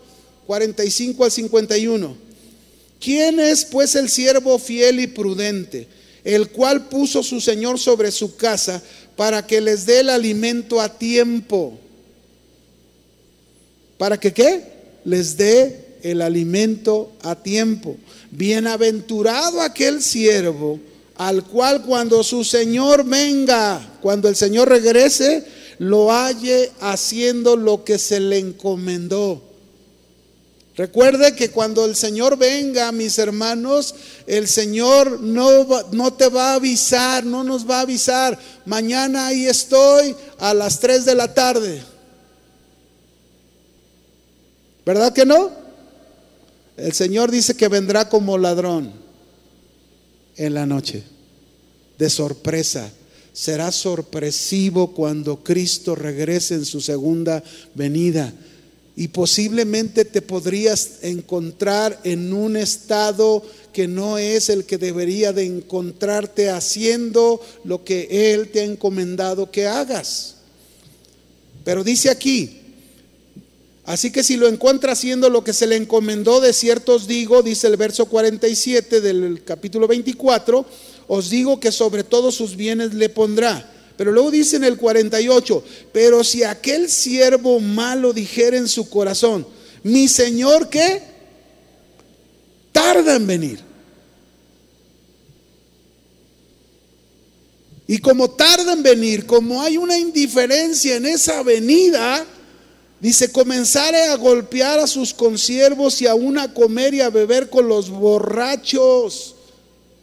45 al 51. ¿Quién es pues el siervo fiel y prudente, el cual puso su Señor sobre su casa para que les dé el alimento a tiempo? ¿Para que qué? Les dé el alimento a tiempo. Bienaventurado aquel siervo al cual cuando su Señor venga, cuando el Señor regrese, lo halle haciendo lo que se le encomendó. Recuerde que cuando el Señor venga, mis hermanos, el Señor no, no te va a avisar, no nos va a avisar. Mañana ahí estoy a las 3 de la tarde. ¿Verdad que no? El Señor dice que vendrá como ladrón en la noche, de sorpresa. Será sorpresivo cuando Cristo regrese en su segunda venida y posiblemente te podrías encontrar en un estado que no es el que debería de encontrarte haciendo lo que Él te ha encomendado que hagas. Pero dice aquí, así que si lo encuentra haciendo lo que se le encomendó, de cierto os digo, dice el verso 47 del capítulo 24, os digo que sobre todos sus bienes le pondrá. Pero luego dice en el 48, pero si aquel siervo malo dijera en su corazón, mi Señor qué? Tarda en venir. Y como tarda en venir, como hay una indiferencia en esa venida, dice, comenzaré a golpear a sus consiervos y aún a comer y a beber con los borrachos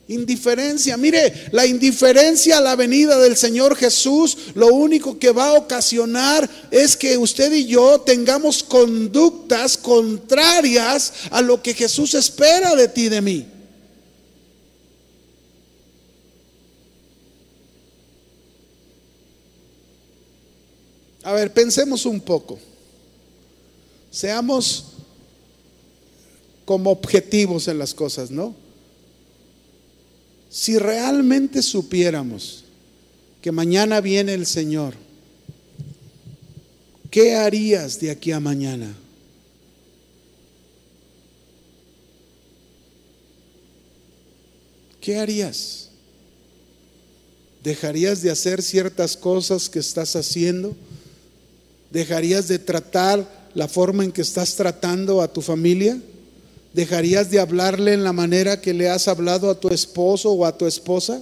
Indiferencia. Mire, la indiferencia a la venida del Señor Jesús lo único que va a ocasionar es que usted y yo tengamos conductas contrarias a lo que Jesús espera de ti y de mí. A ver, pensemos un poco. Seamos como objetivos en las cosas, ¿no? Si realmente supiéramos que mañana viene el Señor, ¿qué harías de aquí a mañana? ¿Qué harías? ¿Dejarías de hacer ciertas cosas que estás haciendo? ¿Dejarías de tratar la forma en que estás tratando a tu familia? ¿Dejarías de hablarle en la manera que le has hablado a tu esposo o a tu esposa?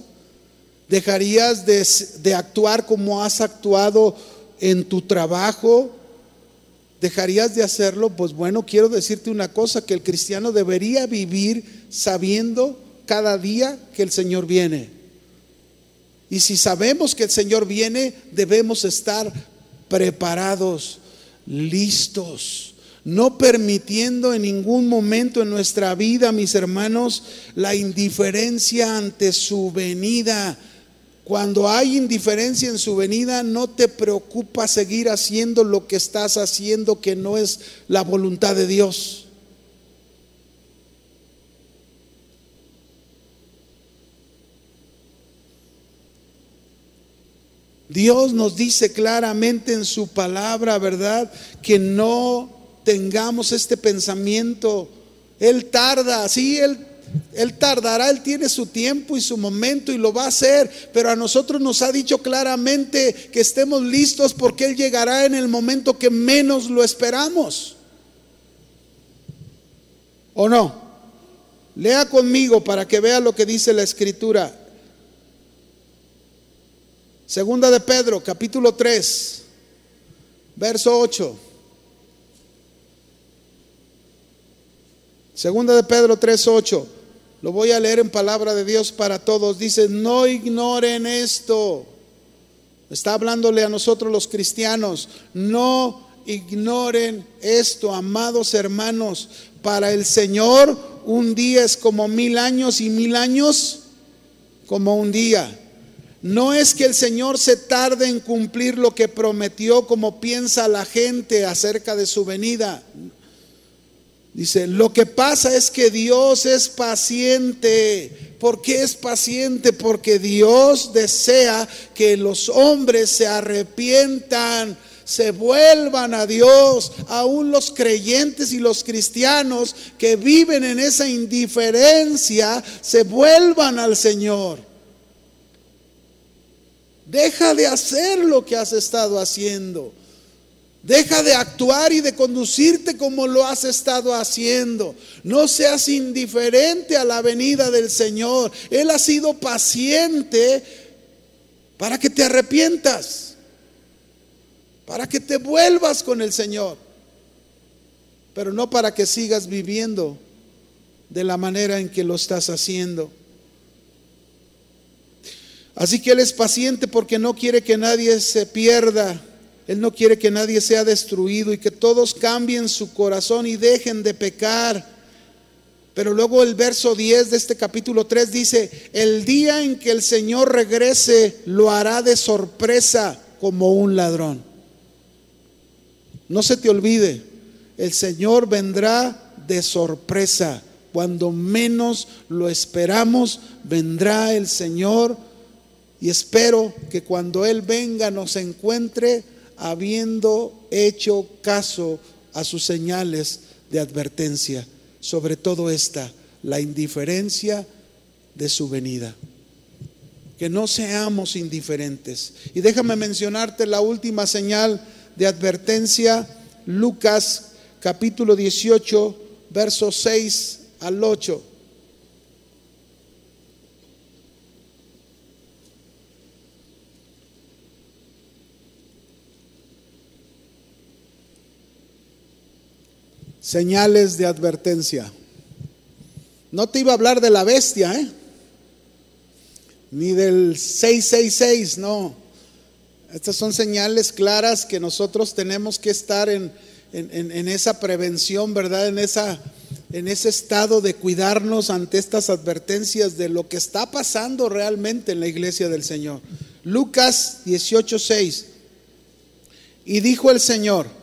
¿Dejarías de, actuar como has actuado en tu trabajo? ¿Dejarías de hacerlo? Pues bueno, quiero decirte una cosa, que el cristiano debería vivir sabiendo cada día que el Señor viene. Y si sabemos que el Señor viene, debemos estar preparados, listos no permitiendo en ningún momento en nuestra vida, mis hermanos, la indiferencia ante su venida. Cuando hay indiferencia en su venida, no te preocupa seguir haciendo lo que estás haciendo que no es la voluntad de Dios. Dios nos dice claramente en su palabra, ¿verdad? Que no tengamos este pensamiento. Él tarda, sí, él, él tardará, Él tiene su tiempo y su momento y lo va a hacer, pero a nosotros nos ha dicho claramente que estemos listos porque Él llegará en el momento que menos lo esperamos. ¿O no? Lea conmigo para que vea lo que dice la escritura. Segunda de Pedro, capítulo 3, verso 8. Segunda de Pedro 3, 8. Lo voy a leer en palabra de Dios para todos. Dice, no ignoren esto. Está hablándole a nosotros los cristianos. No ignoren esto, amados hermanos. Para el Señor un día es como mil años y mil años como un día. No es que el Señor se tarde en cumplir lo que prometió como piensa la gente acerca de su venida. Dice, lo que pasa es que Dios es paciente. ¿Por qué es paciente? Porque Dios desea que los hombres se arrepientan, se vuelvan a Dios, aún los creyentes y los cristianos que viven en esa indiferencia, se vuelvan al Señor. Deja de hacer lo que has estado haciendo. Deja de actuar y de conducirte como lo has estado haciendo. No seas indiferente a la venida del Señor. Él ha sido paciente para que te arrepientas, para que te vuelvas con el Señor, pero no para que sigas viviendo de la manera en que lo estás haciendo. Así que Él es paciente porque no quiere que nadie se pierda. Él no quiere que nadie sea destruido y que todos cambien su corazón y dejen de pecar. Pero luego el verso 10 de este capítulo 3 dice, el día en que el Señor regrese lo hará de sorpresa como un ladrón. No se te olvide, el Señor vendrá de sorpresa. Cuando menos lo esperamos, vendrá el Señor y espero que cuando Él venga nos encuentre habiendo hecho caso a sus señales de advertencia, sobre todo esta, la indiferencia de su venida. Que no seamos indiferentes. Y déjame mencionarte la última señal de advertencia, Lucas capítulo 18, versos 6 al 8. Señales de advertencia. No te iba a hablar de la bestia, ¿eh? Ni del 666, no. Estas son señales claras que nosotros tenemos que estar en, en, esa prevención, ¿verdad? En, esa, en ese estado de cuidarnos ante estas advertencias de lo que está pasando realmente en la iglesia del Señor. Lucas 18:6. Y dijo el Señor,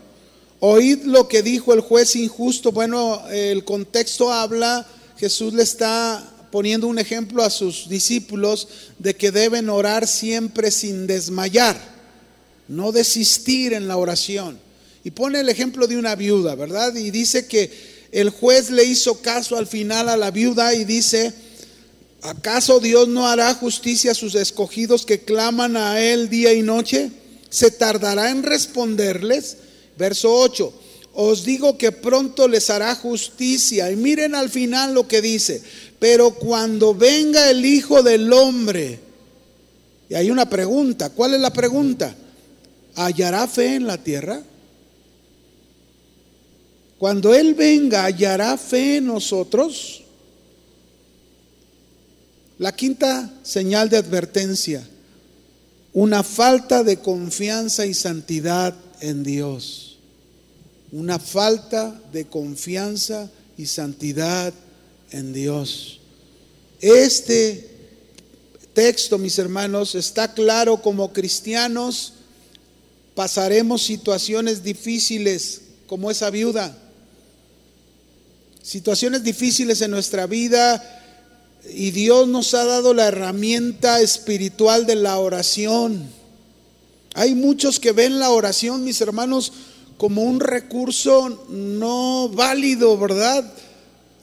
Oíd lo que dijo el juez injusto. Bueno, el contexto habla, Jesús le está poniendo un ejemplo a sus discípulos de que deben orar siempre sin desmayar, no desistir en la oración. Y pone el ejemplo de una viuda, ¿verdad? Y dice que el juez le hizo caso al final a la viuda y dice, ¿acaso Dios no hará justicia a sus escogidos que claman a Él día y noche? ¿Se tardará en responderles? Verso 8. Os digo que pronto les hará justicia. Y miren al final lo que dice. Pero cuando venga el Hijo del Hombre, y hay una pregunta. ¿Cuál es la pregunta? ¿Hallará fe en la tierra? Cuando Él venga, ¿hallará fe en nosotros? La quinta señal de advertencia, una falta de confianza y santidad en Dios una falta de confianza y santidad en Dios. Este texto, mis hermanos, está claro como cristianos pasaremos situaciones difíciles como esa viuda. Situaciones difíciles en nuestra vida y Dios nos ha dado la herramienta espiritual de la oración. Hay muchos que ven la oración, mis hermanos, como un recurso no válido, ¿verdad?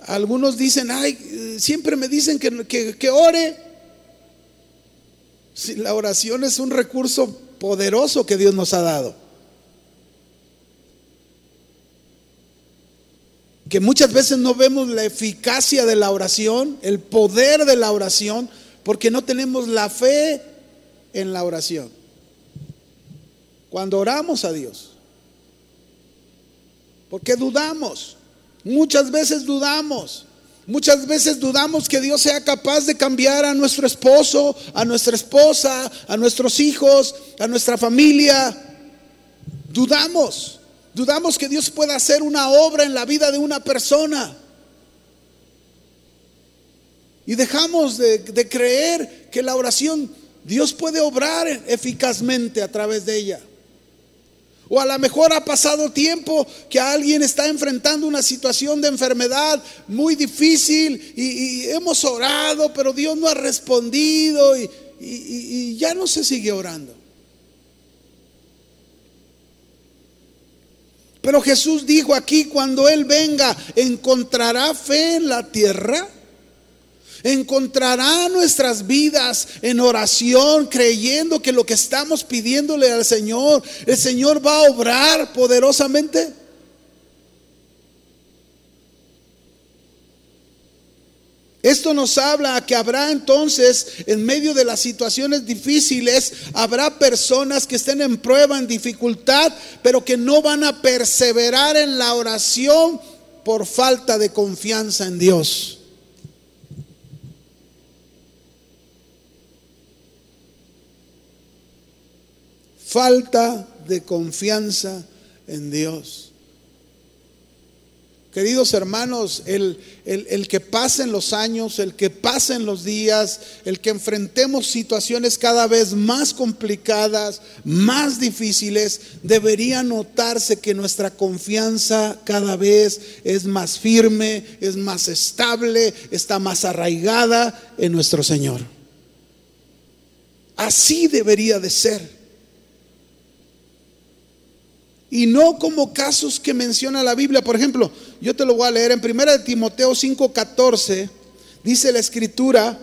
Algunos dicen, ay, siempre me dicen que, que, ore. La oración es un recurso poderoso que Dios nos ha dado. Que muchas veces no vemos la eficacia de la oración, el poder de la oración, porque no tenemos la fe en la oración. Cuando oramos a Dios, porque dudamos. Muchas veces dudamos. Muchas veces dudamos que Dios sea capaz de cambiar a nuestro esposo, a nuestra esposa, a nuestros hijos, a nuestra familia. Dudamos. Dudamos que Dios pueda hacer una obra en la vida de una persona. Y dejamos de, creer que la oración Dios puede obrar eficazmente a través de ella. O a lo mejor ha pasado tiempo que alguien está enfrentando una situación de enfermedad muy difícil y, hemos orado, pero Dios no ha respondido y, y ya no se sigue orando. Pero Jesús dijo aquí, cuando Él venga, ¿encontrará fe en la tierra? Encontrará nuestras vidas en oración, creyendo que lo que estamos pidiéndole al Señor, el Señor va a obrar poderosamente. Esto nos habla que habrá entonces, en medio de las situaciones difíciles, habrá personas que estén en prueba, en dificultad, pero que no van a perseverar en la oración por falta de confianza en Dios. Falta de confianza en Dios. Queridos hermanos, el, el, que pasen los años, el que pasen los días, el que enfrentemos situaciones cada vez más complicadas, más difíciles, debería notarse que nuestra confianza cada vez es más firme, es más estable, está más arraigada en nuestro Señor. Así debería de ser y no como casos que menciona la Biblia. Por ejemplo, yo te lo voy a leer en 1 Timoteo 5:14, dice la escritura,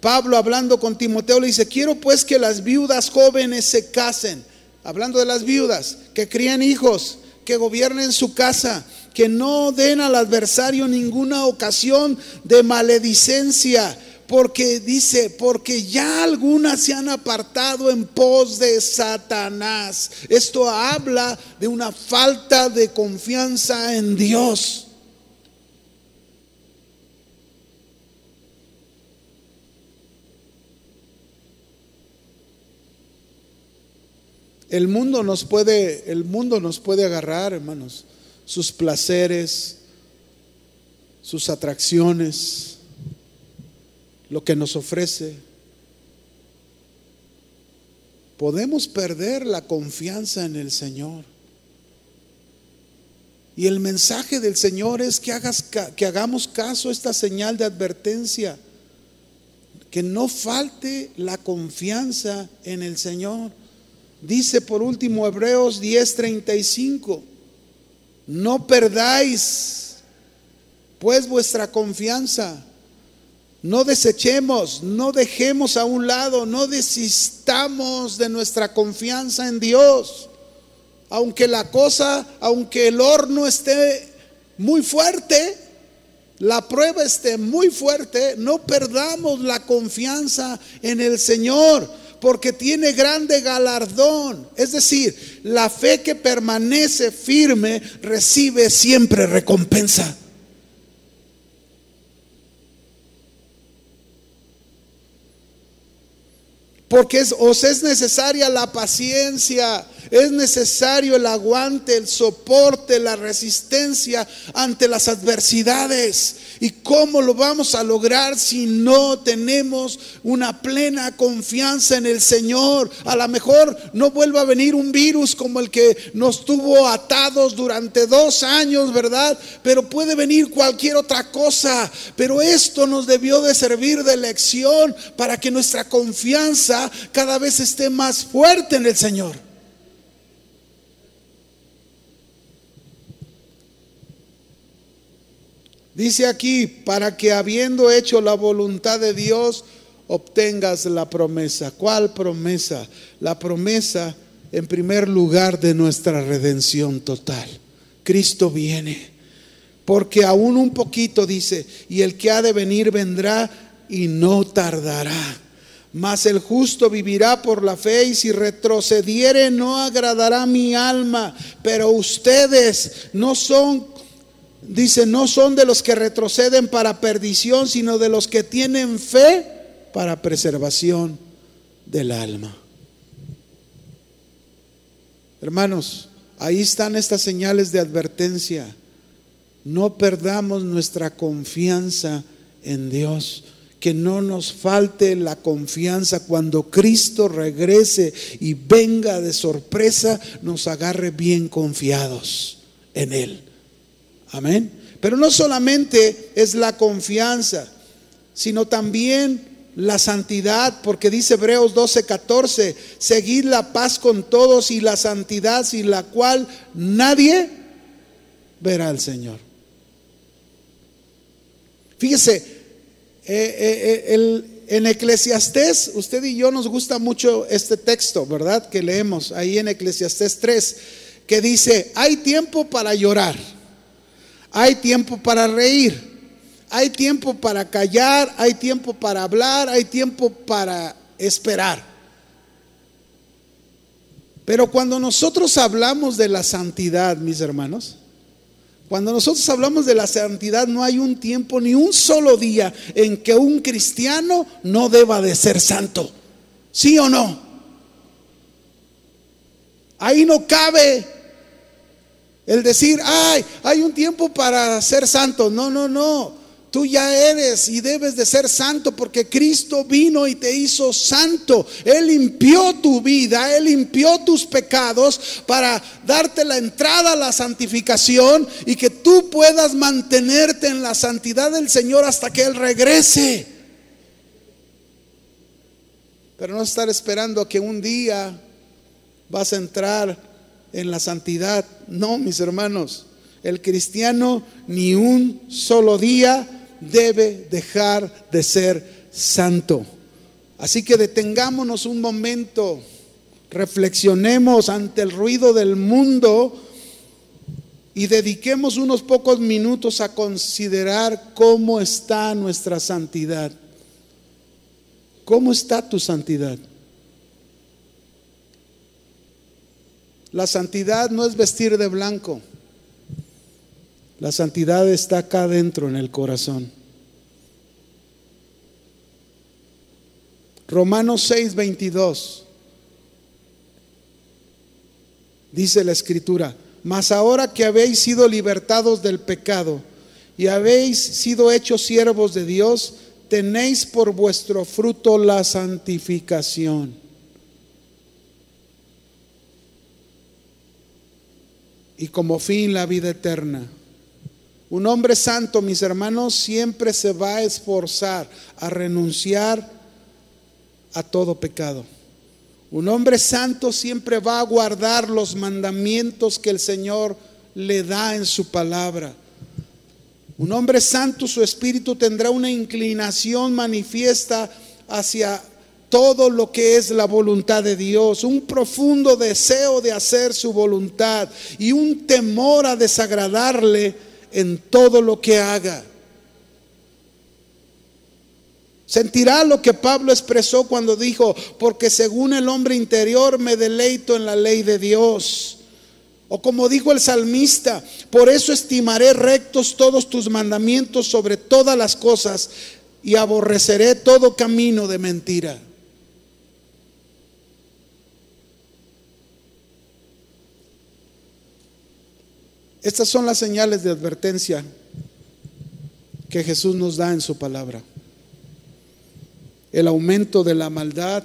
Pablo hablando con Timoteo le dice, quiero pues que las viudas jóvenes se casen, hablando de las viudas, que críen hijos, que gobiernen su casa, que no den al adversario ninguna ocasión de maledicencia porque dice, porque ya algunas se han apartado en pos de Satanás. Esto habla de una falta de confianza en Dios. El mundo nos puede, el mundo nos puede agarrar, hermanos, sus placeres, sus atracciones lo que nos ofrece, podemos perder la confianza en el Señor. Y el mensaje del Señor es que, hagas, que hagamos caso a esta señal de advertencia, que no falte la confianza en el Señor. Dice por último Hebreos 10:35, no perdáis pues vuestra confianza no desechemos, no dejemos a un lado, no desistamos de nuestra confianza en Dios. Aunque la cosa, aunque el horno esté muy fuerte, la prueba esté muy fuerte, no perdamos la confianza en el Señor, porque tiene grande galardón. Es decir, la fe que permanece firme recibe siempre recompensa. Porque os es necesaria la paciencia, es necesario el aguante, el soporte, la resistencia ante las adversidades. ¿Y cómo lo vamos a lograr si no tenemos una plena confianza en el Señor? A lo mejor no vuelva a venir un virus como el que nos tuvo atados durante dos años, ¿verdad? Pero puede venir cualquier otra cosa. Pero esto nos debió de servir de lección para que nuestra confianza cada vez esté más fuerte en el Señor. Dice aquí, para que habiendo hecho la voluntad de Dios, obtengas la promesa. ¿Cuál promesa? La promesa, en primer lugar, de nuestra redención total. Cristo viene. Porque aún un poquito dice, y el que ha de venir vendrá y no tardará. Mas el justo vivirá por la fe y si retrocediere no agradará mi alma. Pero ustedes no son dice, no son de los que retroceden para perdición, sino de los que tienen fe para preservación del alma. Hermanos, ahí están estas señales de advertencia. No perdamos nuestra confianza en Dios. Que no nos falte la confianza cuando Cristo regrese y venga de sorpresa, nos agarre bien confiados en Él. Amén. Pero no solamente es la confianza, sino también la santidad, porque dice Hebreos 12, 14, seguid la paz con todos y la santidad sin la cual nadie verá al Señor. Fíjese, eh, eh, eh, en Eclesiastés, usted y yo nos gusta mucho este texto, ¿verdad? Que leemos ahí en Eclesiastés 3, que dice, hay tiempo para llorar, hay tiempo para reír hay tiempo para callar, hay tiempo para hablar, hay tiempo para esperar. Pero cuando nosotros hablamos de la santidad, mis hermanos, cuando nosotros hablamos de la santidad, no hay un tiempo ni un solo día en que un cristiano no deba de ser santo. ¿Sí o no? Ahí no cabe el decir, ay, hay un tiempo para ser santo. No, no, no. Tú ya eres y debes de ser santo porque Cristo vino y te hizo santo. Él limpió tu vida, Él limpió tus pecados para darte la entrada a la santificación y que tú puedas mantenerte en la santidad del Señor hasta que Él regrese. Pero no estar esperando que un día vas a entrar en la santidad. No, mis hermanos, el cristiano ni un solo día debe dejar de ser santo. Así que detengámonos un momento, reflexionemos ante el ruido del mundo y dediquemos unos pocos minutos a considerar cómo está nuestra santidad. ¿Cómo está tu santidad? La santidad no es vestir de blanco. La santidad está acá adentro en el corazón. Romanos 6, 22. Dice la escritura, mas ahora que habéis sido libertados del pecado y habéis sido hechos siervos de Dios, tenéis por vuestro fruto la santificación. Y como fin la vida eterna. Un hombre santo, mis hermanos, siempre se va a esforzar a renunciar a todo pecado. Un hombre santo siempre va a guardar los mandamientos que el Señor le da en su palabra. Un hombre santo, su espíritu tendrá una inclinación manifiesta hacia todo lo que es la voluntad de Dios, un profundo deseo de hacer su voluntad y un temor a desagradarle en todo lo que haga. Sentirá lo que Pablo expresó cuando dijo, porque según el hombre interior me deleito en la ley de Dios. O como dijo el salmista, por eso estimaré rectos todos tus mandamientos sobre todas las cosas y aborreceré todo camino de mentira. Estas son las señales de advertencia que Jesús nos da en su palabra. El aumento de la maldad,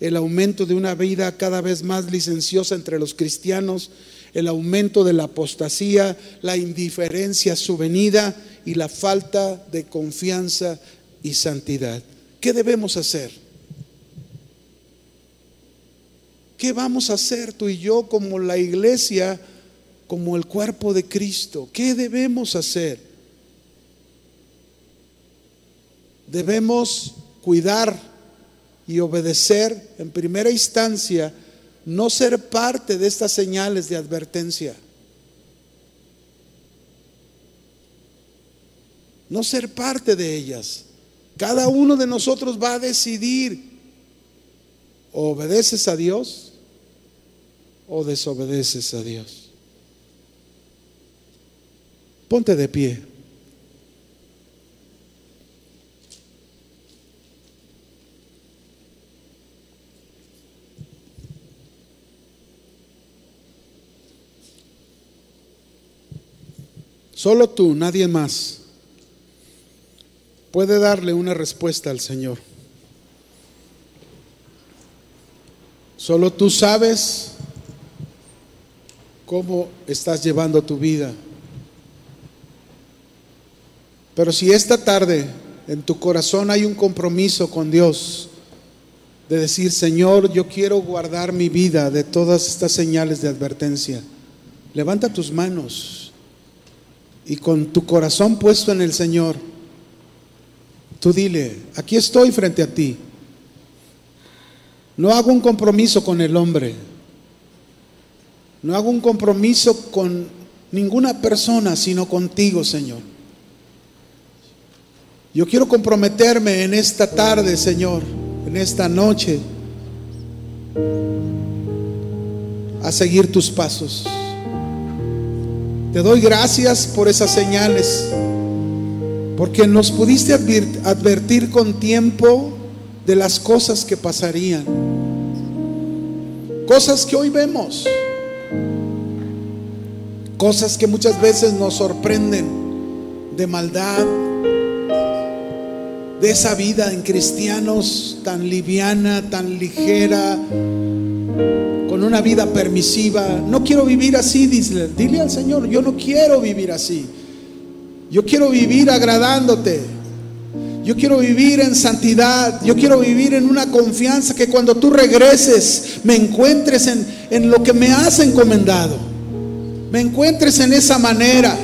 el aumento de una vida cada vez más licenciosa entre los cristianos, el aumento de la apostasía, la indiferencia a su venida y la falta de confianza y santidad. ¿Qué debemos hacer? ¿Qué vamos a hacer tú y yo como la iglesia? Como el cuerpo de Cristo. ¿Qué debemos hacer? Debemos cuidar y obedecer en primera instancia, no ser parte de estas señales de advertencia. No ser parte de ellas. Cada uno de nosotros va a decidir, obedeces a Dios o desobedeces a Dios. Ponte de pie. Solo tú, nadie más, puede darle una respuesta al Señor. Solo tú sabes cómo estás llevando tu vida. Pero si esta tarde en tu corazón hay un compromiso con Dios de decir, Señor, yo quiero guardar mi vida de todas estas señales de advertencia, levanta tus manos y con tu corazón puesto en el Señor, tú dile, aquí estoy frente a ti. No hago un compromiso con el hombre. No hago un compromiso con ninguna persona, sino contigo, Señor. Yo quiero comprometerme en esta tarde, Señor, en esta noche, a seguir tus pasos. Te doy gracias por esas señales, porque nos pudiste advertir con tiempo de las cosas que pasarían, cosas que hoy vemos, cosas que muchas veces nos sorprenden de maldad, de esa vida en cristianos tan liviana, tan ligera, con una vida permisiva. No quiero vivir así, dile, dile al Señor, yo no quiero vivir así. Yo quiero vivir agradándote. Yo quiero vivir en santidad. Yo quiero vivir en una confianza que cuando tú regreses me encuentres en, en lo que me has encomendado. Me encuentres en esa manera.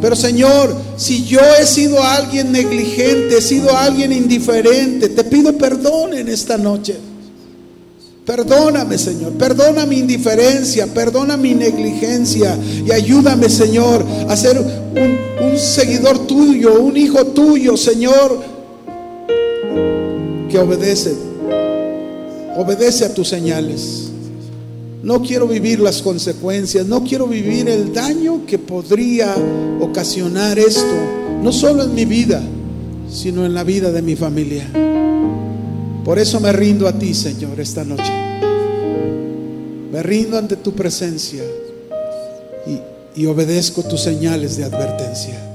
Pero Señor, si yo he sido alguien negligente, he sido alguien indiferente, te pido perdón en esta noche. Perdóname, Señor. Perdona mi indiferencia, perdona mi negligencia y ayúdame, Señor, a ser un, un, seguidor tuyo, un hijo tuyo, Señor, que obedece. Obedece a tus señales. No quiero vivir las consecuencias, no quiero vivir el daño que podría ocasionar esto, no solo en mi vida, sino en la vida de mi familia. Por eso me rindo a ti, Señor, esta noche. Me rindo ante tu presencia y, y obedezco tus señales de advertencia.